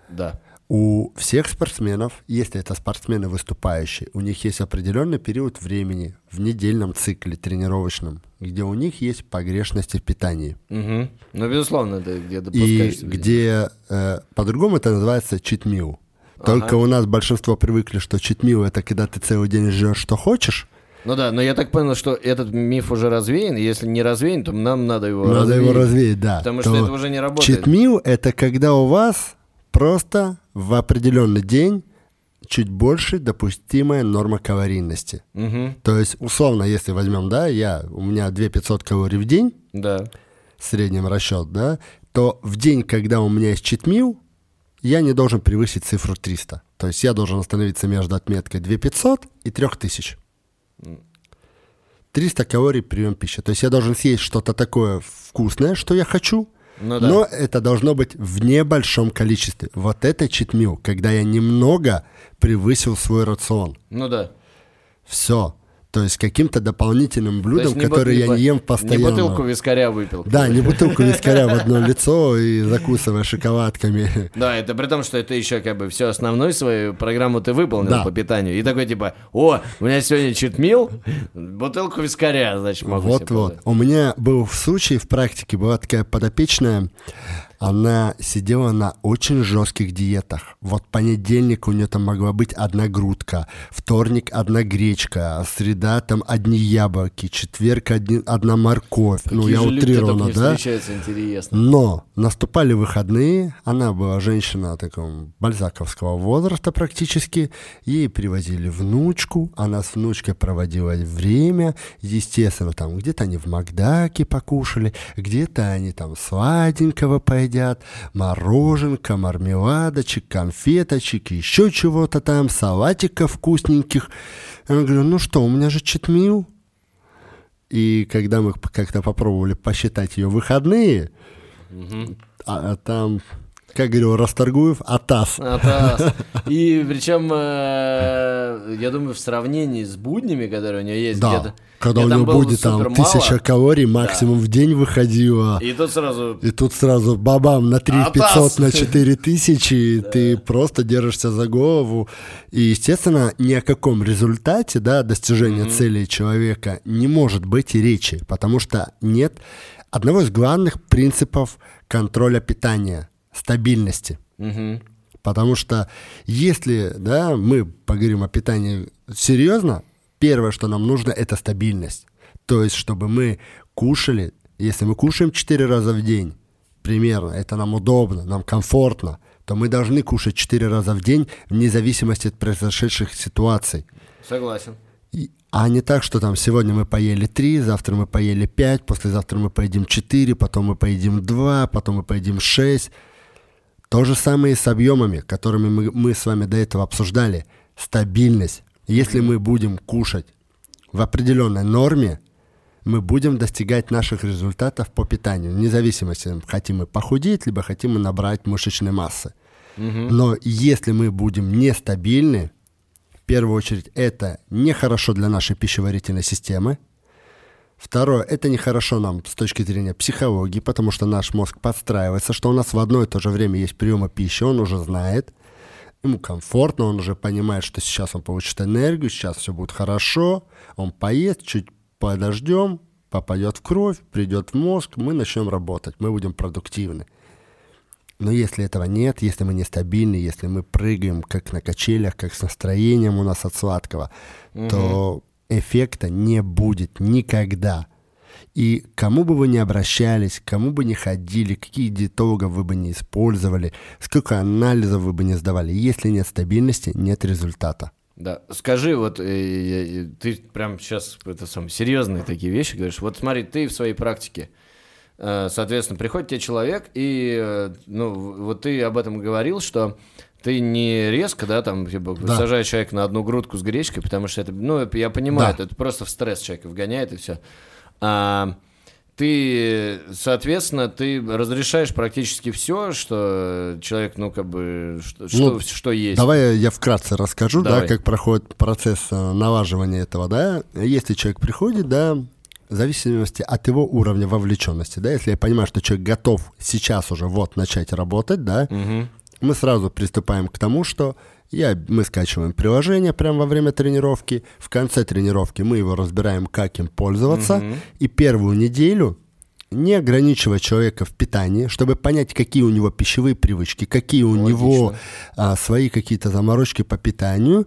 Да. У всех спортсменов, если это спортсмены выступающие, у них есть определенный период времени в недельном цикле тренировочном, где у них есть погрешности в питании. Мгм. Ну, безусловно, ты где И допускаешься. видимо. где э, по-другому это называется meal. Только Ага. у нас большинство привыкли, что meal это когда ты целый день жрешь, что хочешь. Ну да, но я так понял, что этот миф уже развеян, и если не развеян, то нам надо его Надо развеять. его развеять, да. Потому То что это уже не работает. meal это когда у вас просто в определенный день чуть больше допустимая норма калорийности. Мгм, То есть, условно, если возьмем, да, я, у меня 2500 калорий в день, да. в среднем расчет, да, то в день, когда у меня есть читмил, я не должен превысить цифру 300. То есть я должен остановиться между отметкой 2500 и 3000. 300 калорий прием пищи. То есть я должен съесть что-то такое вкусное, что я хочу, Ну да. но это должно быть в небольшом количестве. Вот это читмил, когда я немного превысил свой рацион. Ну да. Все. То есть каким-то дополнительным блюдом, которое я не ем постоянно. Не бутылку вискаря выпил. Да, не бутылку вискаря в одно лицо и закусывая шоколадками. Да, это при том, что это еще как бы все основную свою программу ты выполнил Да. по питанию. И такой типа, о, у меня сегодня читмил, бутылку вискаря, значит, могу Вот-вот. позволить». У меня был случай в практике, была такая подопечная, она сидела на очень жестких диетах. Вот понедельник у нее там могла быть одна грудка, вторник одна гречка, среда там одни яблоки, четверг одни- одна морковь. ну, Какие я люди-то так утрированно, да? Но наступали выходные, она была женщина такого бальзаковского возраста практически, ей привозили внучку, она с внучкой проводила время, естественно, там где-то они в Макдаке покушали, где-то они там сладенького поедят, мороженка, мармеладочек, конфеточек, еще чего-то там, салатиков вкусненьких. Я говорю, ну что, у меня же читмил. И когда мы как-то попробовали посчитать ее выходные, а, а там, как говорил Расторгуев, атас. Атас. И причем, э, я думаю, в сравнении с буднями, которые у нее есть Да, где-то... когда у него будет там мало, тысяча калорий максимум в день выходила. И тут сразу... И тут сразу бабам на 3 500, Атас! на 4 тысячи, и ты просто держишься за голову. И, естественно, ни о каком результате, да, достижения цели человека не может быть и речи, потому что нет одного из главных принципов контроля питания – стабильности. Мгм. Потому что если да, мы поговорим о питании серьезно, первое, что нам нужно, это стабильность. То есть, чтобы мы кушали, если мы кушаем 4 раза в день, примерно, это нам удобно, нам комфортно, то мы должны кушать 4 раза в день вне зависимости от произошедших ситуаций. Согласен. И- а не так, что там сегодня мы поели 3, завтра мы поели 5, послезавтра мы поедим 4, потом мы поедим 2, потом мы поедим 6. То же самое и с объемами, которыми мы, мы с вами до этого обсуждали. Стабильность. Если мы будем кушать в определенной норме, мы будем достигать наших результатов по питанию, вне зависимости, хотим мы похудеть, либо хотим мы набрать мышечной массы. Но если мы будем нестабильны, в первую очередь это нехорошо для нашей пищеварительной системы, Второе, это нехорошо нам с точки зрения психологии, потому что наш мозг подстраивается, что у нас в одно и то же время есть приемы пищи, он уже знает. ему комфортно, он уже понимает, что сейчас он получит энергию, сейчас все будет хорошо, он поест, чуть подождем, попадет в кровь, придет в мозг, мы начнем работать, мы будем продуктивны. Но если этого нет, если мы нестабильны, если мы прыгаем как на качелях, как с настроением у нас от сладкого, угу. то эффекта не будет никогда. И кому бы вы ни обращались, кому бы ни ходили, какие диетологов вы бы не использовали, сколько анализов вы бы не сдавали, если нет стабильности, нет результата. Да, скажи, вот э, э, ты прям сейчас это сам серьезные такие вещи говоришь. Вот смотри, ты в своей практике, э, соответственно, приходит тебе человек и, э, ну, вот ты об этом говорил, что ты не резко, да, там, типа, да. сажаешь человека на одну грудку с гречкой, потому что это, ну, я понимаю, да. это, это просто в стресс человека вгоняет и все. А, ты, соответственно, ты разрешаешь практически все, что человек, ну, как бы, что, ну, что, что есть. Давай я вкратце расскажу, давай. да, как проходит процесс э, налаживания этого, да. Если человек приходит, да, в зависимости от его уровня вовлеченности, да, если я понимаю, что человек готов сейчас уже вот начать работать, да, угу. Мы сразу приступаем к тому, что я, мы скачиваем приложение прямо во время тренировки. В конце тренировки мы его разбираем, как им пользоваться. Mm-hmm. И первую неделю не ограничивать человека в питании, чтобы понять, какие у него пищевые привычки, какие у Логично. него а, свои какие-то заморочки по питанию.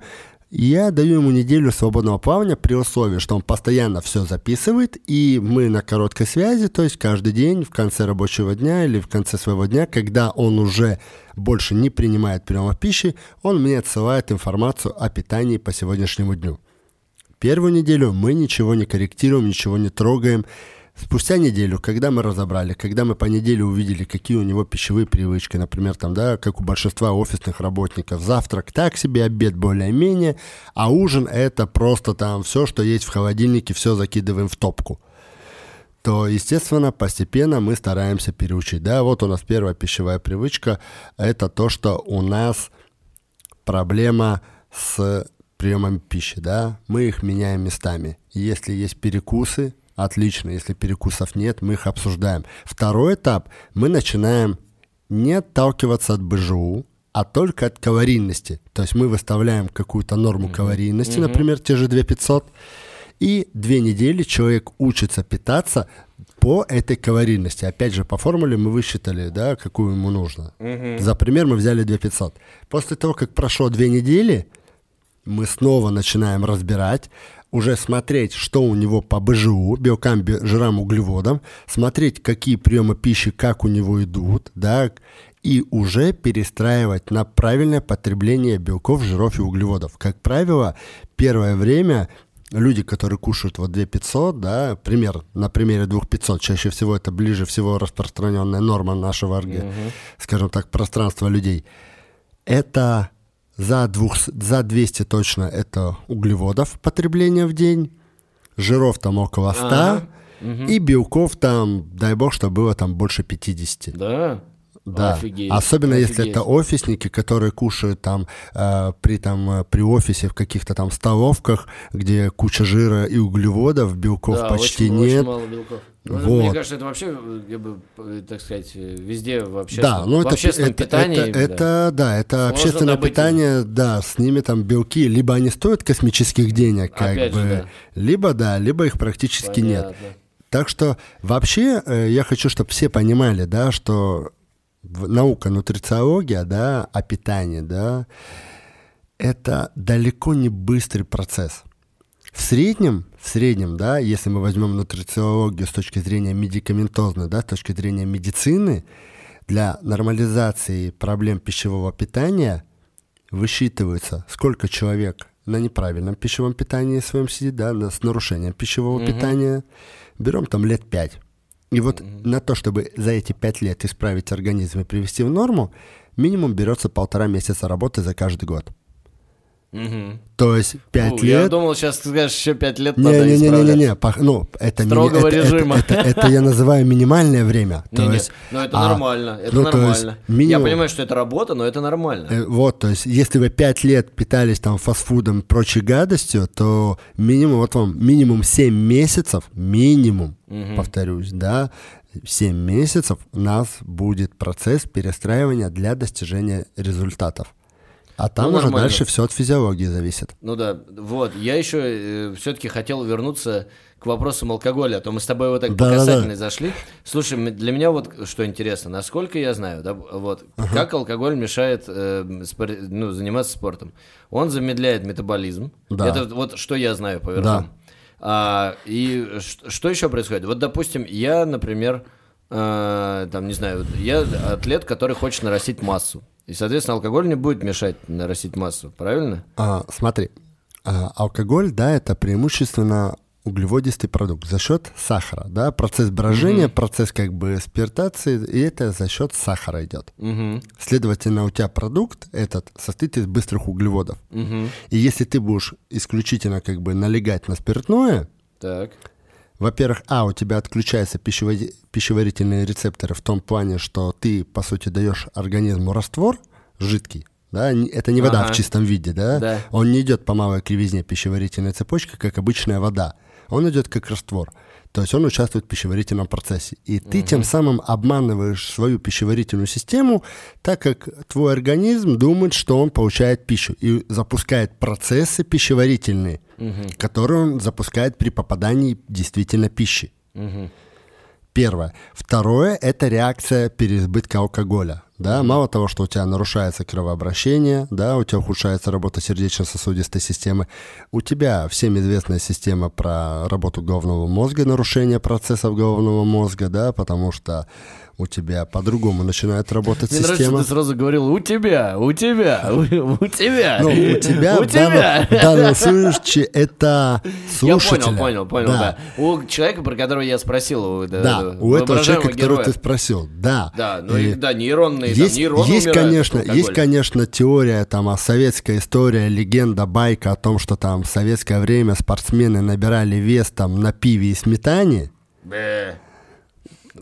Я даю ему неделю свободного плавания при условии, что он постоянно все записывает, и мы на короткой связи, то есть каждый день в конце рабочего дня или в конце своего дня, когда он уже больше не принимает приема пищи, он мне отсылает информацию о питании по сегодняшнему дню. Первую неделю мы ничего не корректируем, ничего не трогаем, Спустя неделю, когда мы разобрали, когда мы по неделе увидели, какие у него пищевые привычки, например, там, да, как у большинства офисных работников, завтрак так себе, обед более-менее, а ужин это просто там все, что есть в холодильнике, все закидываем в топку то, естественно, постепенно мы стараемся переучить. Да, вот у нас первая пищевая привычка, это то, что у нас проблема с приемом пищи, да, мы их меняем местами. Если есть перекусы, Отлично, если перекусов нет, мы их обсуждаем. Второй этап, мы начинаем не отталкиваться от БЖУ, а только от калорийности. То есть мы выставляем какую-то норму mm-hmm. калорийности, mm-hmm. например, те же 2500, и две недели человек учится питаться по этой калорийности. Опять же, по формуле мы высчитали, да, какую ему нужно. Mm-hmm. За пример мы взяли 2500. После того, как прошло две недели, мы снова начинаем разбирать, уже смотреть, что у него по БЖУ, белкам, жирам, углеводам, смотреть, какие приемы пищи, как у него идут, да, и уже перестраивать на правильное потребление белков, жиров и углеводов. Как правило, первое время люди, которые кушают вот 2500, да, пример, на примере 2500, чаще всего это ближе всего распространенная норма нашего, угу. скажем так, пространства людей, это за, двух, за 200 точно это углеводов потребление в день, жиров там около 100, ага. и белков там, дай бог, чтобы было там больше 50. Да? Да, Офигеть. особенно Офигеть. если это офисники, которые кушают там э, при там э, при офисе в каких-то там столовках, где куча жира и углеводов, белков да, почти очень, нет. Очень мало белков. Ну, вот. Мне кажется, это вообще, я бы, так сказать, везде в общественном, да, ну, это, в общественном это, питании. Это, это, да. да, это Сложно общественное питание, их. да, с ними там белки, либо они стоят космических денег, как Опять бы, же, да. либо да, либо их практически Понятно. нет. Так что вообще э, я хочу, чтобы все понимали, да, что наука нутрициология, да, о питании, да, это далеко не быстрый процесс. В среднем, в среднем, да, если мы возьмем нутрициологию с точки зрения медикаментозной, да, с точки зрения медицины, для нормализации проблем пищевого питания высчитывается, сколько человек на неправильном пищевом питании своем сидит, да, с нарушением пищевого угу. питания. Берем там лет пять. И вот mm-hmm. на то, чтобы за эти пять лет исправить организм и привести в норму, минимум берется полтора месяца работы за каждый год. Угу. То есть пять лет... Я думал, сейчас ты скажешь, еще пять лет не, надо не, не, не, не, не, ну, это, Строгого ми... режима. Это, это, это, это я называю минимальное время. То не, есть, не, ну это а, нормально, это ну, нормально. Минимум... Я понимаю, что это работа, но это нормально. Э, вот, то есть, если вы пять лет питались там фастфудом и прочей гадостью, то минимум, вот вам, минимум 7 месяцев, минимум, угу. повторюсь, да, 7 месяцев у нас будет процесс перестраивания для достижения результатов. А там Ну, уже нормально. дальше все от физиологии зависит. Ну да, вот. Я еще все-таки хотел вернуться к вопросам алкоголя, а то мы с тобой вот так Да, по да, да. зашли. Слушай, для меня вот что интересно, насколько я знаю, да, вот, как алкоголь мешает э, спор- ну, заниматься спортом. Он замедляет метаболизм. Да. Это вот что я знаю по верхам. А, и ш- что еще происходит? Вот, допустим, я, например, э, там, не знаю, я атлет, который хочет нарастить массу. И, соответственно, алкоголь не будет мешать нарастить массу, правильно? А, смотри, а, алкоголь, да, это преимущественно углеводистый продукт за счет сахара, да, процесс брожения, процесс как бы спиртации, и это за счет сахара идет. Угу. Следовательно, у тебя продукт этот состоит из быстрых углеводов. Угу. И если ты будешь исключительно как бы налегать на спиртное, Так. Во-первых, а, у тебя отключаются пищеварительные рецепторы в том плане, что ты, по сути, даешь организму раствор жидкий, да, это не вода Ага. в чистом виде, да? Да. он не идет по малой кривизне пищеварительной цепочки, как обычная вода, он идет как раствор, то есть он участвует в пищеварительном процессе. И ты тем самым обманываешь свою пищеварительную систему, так как твой организм думает, что он получает пищу и запускает процессы пищеварительные, которые он запускает при попадании действительно пищи. Первое. Второе – это реакция переизбытка алкоголя. Да, мало того, что у тебя нарушается кровообращение, да, у тебя ухудшается работа сердечно-сосудистой системы, у тебя всем известная система про работу головного мозга, нарушение процессов головного мозга, да, потому что у тебя по-другому начинает работать Мне нравится, система. что ты сразу говорил, у тебя, у тебя, у, у тебя. Ну, у тебя, у тебя. в данном случае это Я слушателя. понял, понял, понял, да. У человека, про которого я спросил, да, Да, у этого человека, которого ты спросил, да. Да, ну и, да, нейронные, есть, там, нейроны есть, конечно, есть, конечно, теория, там, а советская история, легенда, байка о том, что там в советское время спортсмены набирали вес там на пиве и сметане. Бе.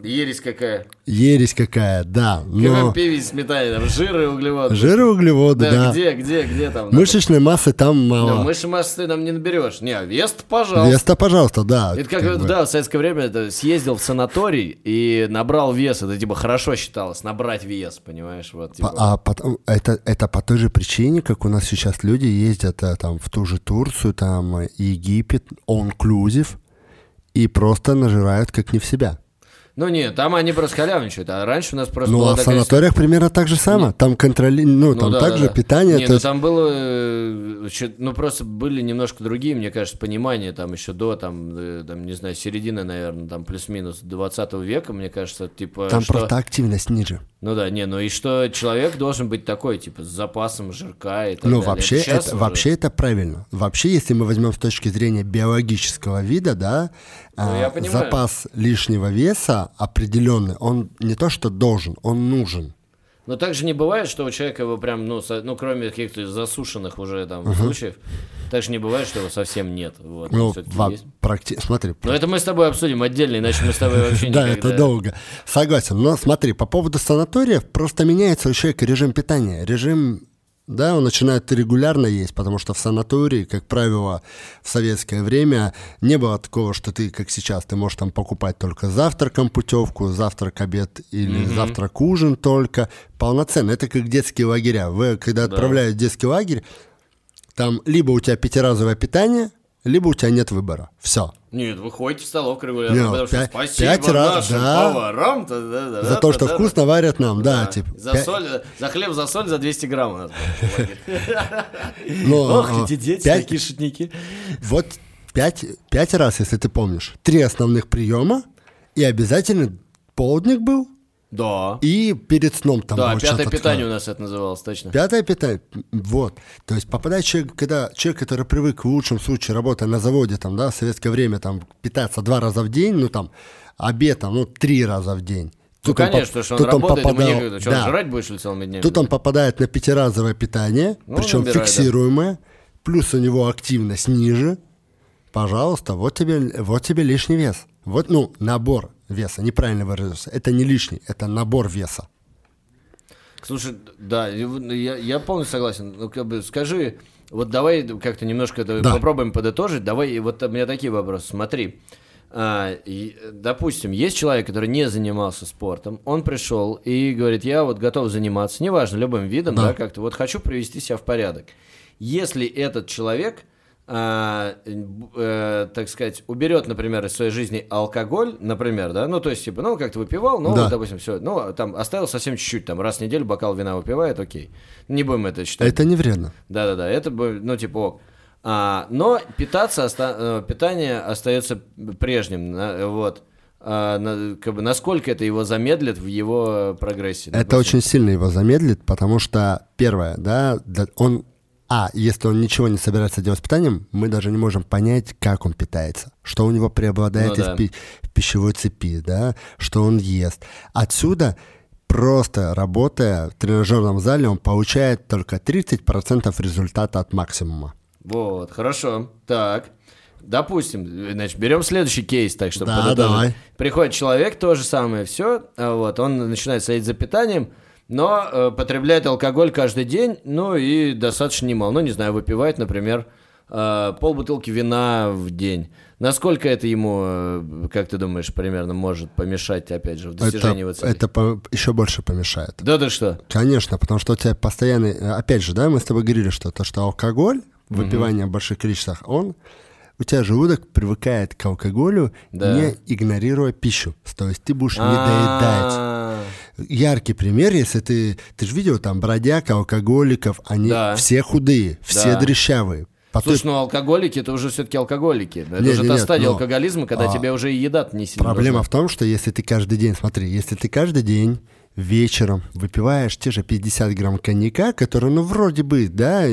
Ересь какая. Ересь какая, да. Но пиве и сметане, там жиры и углеводы. жиры, углеводы, Да, да. где, где, где там? Мышечной массы там Ну, мало. мыши массы ты там не наберешь. Не, вес пожалуйста. Вес-то, пожалуйста, да. Это как, как бы. да, в советское время это съездил в санаторий и набрал вес. Это типа хорошо считалось, набрать вес, понимаешь? Вот, типа. А потом, это, это по той же причине, как у нас сейчас люди ездят э, там в ту же Турцию, там э, Египет, он-клюзив, и просто нажирают как не в себя. Ну нет, там они просто халявничают, а раньше у нас просто Ну, а в такая санаториях примерно так же самое. Там контроли... Ну, Ну там да, также да, питание. Не, то ну есть- там было, э, ну просто были немножко другие, мне кажется, понимания там еще до, там, э, там не знаю, середины, наверное, там плюс-минус 20 века, мне кажется, типа, Там что... просто активность ниже. Ну да, не, ну и что человек должен быть такой, типа, с запасом жирка и так Ну, далее. вообще щас это, уже- вообще это правильно. Вообще, если мы возьмем с точки зрения биологического вида, да, а, понимаю. запас лишнего веса определенный, он не то что должен, он нужен. Но также не бывает, что у человека его прям, ну, со- ну кроме каких-то засушенных уже там случаев, также не бывает, что его совсем нет. Вот, Ну, во- есть. практи- Смотри, Но это мы с тобой обсудим отдельно, иначе мы с тобой вообще Да, никогда... это долго. Согласен. Но смотри, по поводу санаториев, просто меняется у человека режим питания. Режим, да, он начинает регулярно есть, потому что в санатории, как правило, в советское время не было такого, что ты, как сейчас, ты можешь там покупать только завтраком путевку, завтрак, обед или завтрак, ужин только. Полноценно. Это как детские лагеря. Вы, когда отправляют в детский лагерь, там либо у тебя пятиразовое питание, либо у тебя нет выбора. Все. Нет, вы ходите в столовку регулярно, Не, потому что пять- спасибо пять раз, нашим да. поварам. да, да, да, За да, то, что да, вкусно варят нам, да, да. типа. За пя- соль, за хлеб, за соль, за 200 грамм у нас Ох, а, эти дети, такие шутники. Вот пять, пять раз, если ты помнишь. Три основных приема, и обязательно полдник был, Да. и перед сном там Да, пятое питание у нас это называлось, точно. Пятое питание, вот. То есть попадает человек, когда человек, который привык в лучшем случае, работая на заводе, там, да, в советское время, там, питаться два раза в день, ну, там, обед, там, ну, три раза в день. Ну, он поп- конечно, что он тут работает, ему попадал- некогда. Что, да. он жрать будешь ли целыми днями? Тут он попадает на пятиразовое питание, Ну, причем набирай, да. фиксируемое, плюс у него активность ниже. Пожалуйста, вот тебе, вот тебе лишний вес. Вот, ну, набор веса, неправильно выразился. Это не лишний, это набор веса. Слушай, да, я, я полностью согласен. Ну, как бы скажи, вот давай как-то немножко Да. попробуем подытожить. Давай, вот у меня такие вопросы. Смотри, а, и, допустим, есть человек, который не занимался спортом, он пришел и говорит, я вот готов заниматься, неважно, любым видом, да, Да. как-то, вот хочу привести себя в порядок. Если этот человек, а, э, так сказать, уберет, например, из своей жизни алкоголь, например, да, ну, то есть, типа, ну, как-то выпивал, ну, Да. вот, допустим, все, ну, там, оставил совсем чуть-чуть, там, раз в неделю бокал вина выпивает, окей. Не будем это считать. Это не вредно. Да-да-да, это бы, ну, типа, ок. А, но питаться, оста- э, питание остается прежним, вот. А, на- как бы, насколько это его замедлит в его прогрессе? Это допустим? очень сильно его замедлит, потому что, первое, да, он... А, если он ничего не собирается делать с питанием, мы даже не можем понять, как он питается, что у него преобладает Ну да. пи- в пищевой цепи, да, что он ест. Отсюда просто работая в тренажерном зале, он получает только 30% результата от максимума. Вот, хорошо. Так. Допустим, значит, берем следующий кейс, так что Да, подытожить. давай. Приходит человек, то же самое, все, вот, он начинает следить за питанием, но э, потребляет алкоголь каждый день, ну и достаточно немало. Ну, не знаю, выпивает, например, э, полбутылки вина в день. Насколько это ему, э, как ты думаешь, примерно может помешать, опять же, в достижении его Это, цели? это по- еще больше помешает. Да ты что? Конечно, потому что у тебя постоянный... э, Опять же, да, мы с тобой говорили, что то, что алкоголь, выпивание в больших количествах, он... У тебя желудок привыкает к алкоголю, Да. не игнорируя пищу. То есть ты будешь не доедать. А, Яркий пример, если ты... Ты же видел там бродяг, алкоголиков, они Да. все худые, все Да. дрещавые. Потом- Слушай, ну алкоголики это уже все-таки алкоголики. Это Не, уже не, та нет, стадия но- алкоголизма, когда а, тебе уже и еда не сильно Проблема нужна. в том, что если ты каждый день, смотри, если ты каждый день вечером выпиваешь те же 50 грамм коньяка, который, ну, вроде бы, да,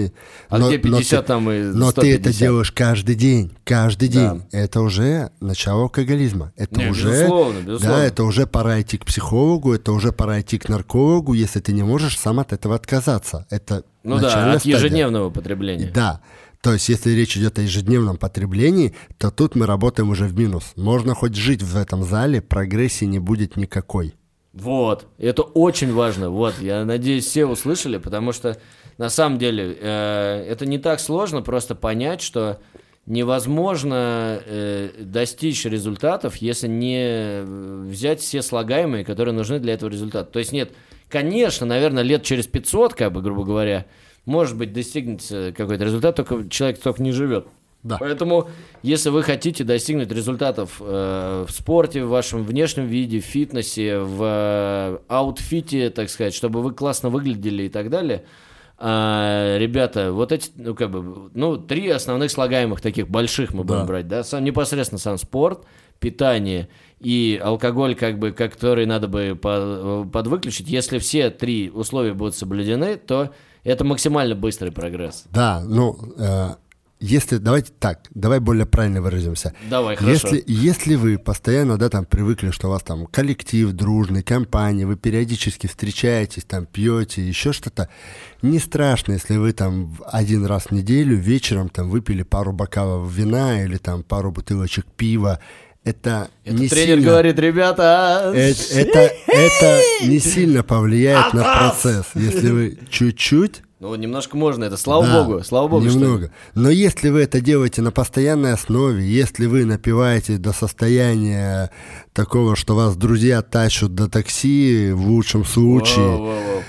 А но- где но 50 ты- там и Но ты это 150? делаешь каждый день, каждый Да. день. Это уже начало алкоголизма. Это Не, уже, безусловно, безусловно. да, это уже пора идти к психологу, это уже пора идти к наркологу, если ты не можешь сам от этого отказаться. Это Ну да, от стадия. ежедневного потребления. Да. То есть, если речь идет о ежедневном потреблении, то тут мы работаем уже в минус. Можно хоть жить в этом зале, прогрессии не будет никакой. Вот, это очень важно. Вот, я надеюсь, все услышали, потому что на самом деле э, это не так сложно просто понять, что невозможно э, достичь результатов, если не э, взять все слагаемые, которые нужны для этого результата. То есть нет, конечно, наверное, лет через 500, как бы, грубо говоря, может быть, достигнется какой-то результат, только человек только не живет. Да. Поэтому, если вы хотите достигнуть результатов э, в спорте, в вашем внешнем виде, в фитнесе, в э, аутфите, так сказать, чтобы вы классно выглядели и так далее, а, ребята, вот эти, ну, как бы, ну, три основных слагаемых таких больших мы будем Да. брать, да, сам, непосредственно сам спорт, питание и алкоголь, как бы, который надо бы по- подвыключить. Если все три условия будут соблюдены, то это максимально быстрый прогресс. Да, ну, э, если, давайте так, давай более правильно выразимся. Давай, хорошо. Если, если вы постоянно, да, там, привыкли, что у вас там коллектив дружный, компания, вы периодически встречаетесь, там, пьете, еще что-то, не страшно, если вы там один раз в неделю вечером там выпили пару бокалов вина или там пару бутылочек пива. Это, Это не тренер сильно... говорит, ребята, Э- Это, это не сильно повлияет на процесс. Если вы чуть-чуть ну немножко можно, это слава да, богу, слава богу, что Немного. Но если вы это делаете на постоянной основе, если вы напиваете до состояния такого, что вас друзья тащат до такси в лучшем случае, Воу-воу-воу.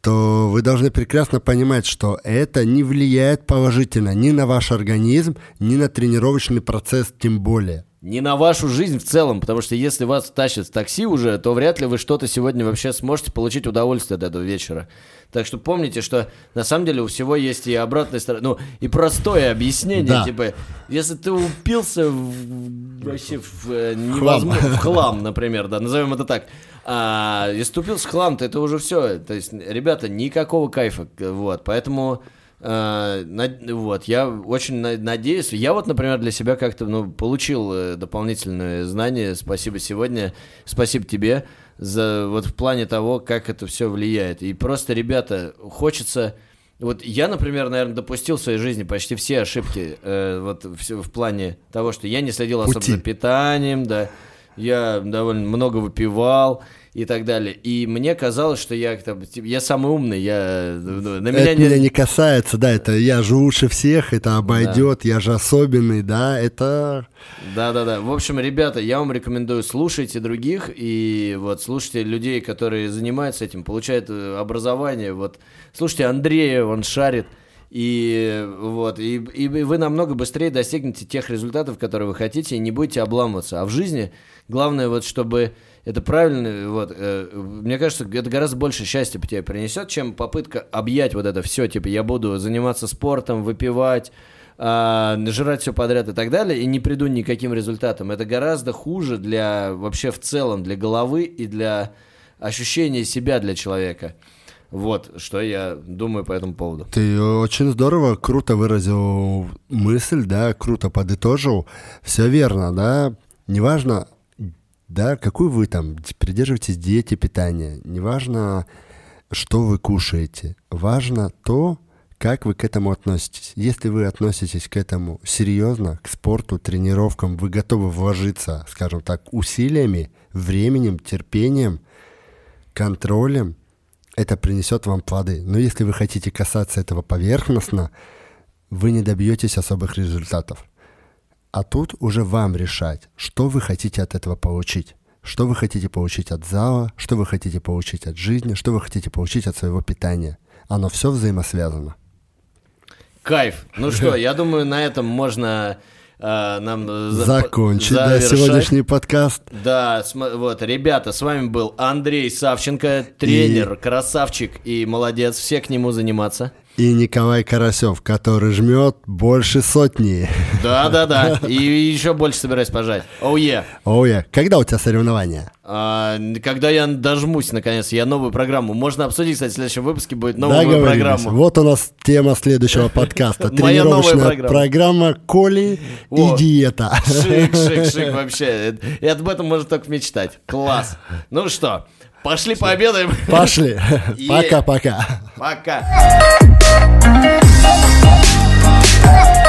то вы должны прекрасно понимать, что это не влияет положительно ни на ваш организм, ни на тренировочный процесс тем более. Не на вашу жизнь в целом, потому что если вас тащат в такси уже, то вряд ли вы что-то сегодня вообще сможете получить удовольствие от этого вечера. Так что помните, что на самом деле у всего есть и обратная сторона, ну и простое объяснение, Да. типа, если ты упился в, вообще в, э, невозможно, в хлам, например, да, назовем это так, а, если ты упился в хлам, то это уже все, то есть, ребята, никакого кайфа, вот, поэтому вот, я очень на- надеюсь. Я вот, например, для себя как-то ну, получил э, дополнительные знания. Спасибо сегодня. Спасибо тебе за вот в плане того, как это все влияет. И просто, ребята, хочется. Вот я, например, наверное, допустил в своей жизни почти все ошибки э, вот в, в плане того, что я не следил особо Пути. за питанием, да. я довольно много выпивал и так далее. И мне казалось, что я, типа, я самый умный, я... Ну, на меня это не... меня не касается, да, это я же лучше всех, это обойдет, да. я же особенный, да, это... Да-да-да. В общем, ребята, я вам рекомендую, слушайте других, и вот слушайте людей, которые занимаются этим, получают э, образование, вот слушайте Андрея, он шарит, и вот, и, и вы намного быстрее достигнете тех результатов, которые вы хотите, и не будете обламываться. А в жизни главное вот, чтобы это правильно, вот, э, мне кажется, это гораздо больше счастья тебе принесет, чем попытка объять вот это все, типа, я буду заниматься спортом, выпивать, э, жрать все подряд и так далее, и не приду никаким результатом. Это гораздо хуже для, вообще в целом, для головы и для ощущения себя для человека. Вот, что я думаю по этому поводу. Ты очень здорово, круто выразил мысль, да, круто подытожил. Все верно, да. Неважно, да, какую вы там придерживаетесь диете питания, неважно, что вы кушаете, важно то, как вы к этому относитесь. Если вы относитесь к этому серьезно, к спорту, тренировкам, вы готовы вложиться, скажем так, усилиями, временем, терпением, контролем, это принесет вам плоды. Но если вы хотите касаться этого поверхностно, вы не добьетесь особых результатов. А тут уже вам решать, что вы хотите от этого получить. Что вы хотите получить от зала, что вы хотите получить от жизни, что вы хотите получить от своего питания. Оно все взаимосвязано. Кайф. Ну что, я думаю, на этом можно э, нам закончить да, сегодняшний подкаст. Да, вот, ребята, с вами был Андрей Савченко, тренер, и... красавчик и молодец. Все к нему заниматься и Николай Карасев, который жмет больше сотни. Да-да-да, и еще больше собираюсь пожать. Оу, yeah. Оу, yeah. Когда у тебя соревнования? А, когда я дожмусь, наконец, я новую программу. Можно обсудить, кстати, в следующем выпуске будет новую программу. Вот у нас тема следующего подкаста. Тренировочная программа Коли и диета. Шик, шик, шик вообще. И об этом можно только мечтать. Класс. Ну что, Пошли Все. пообедаем. Пошли. Пока-пока. Пока. -пока. Пока.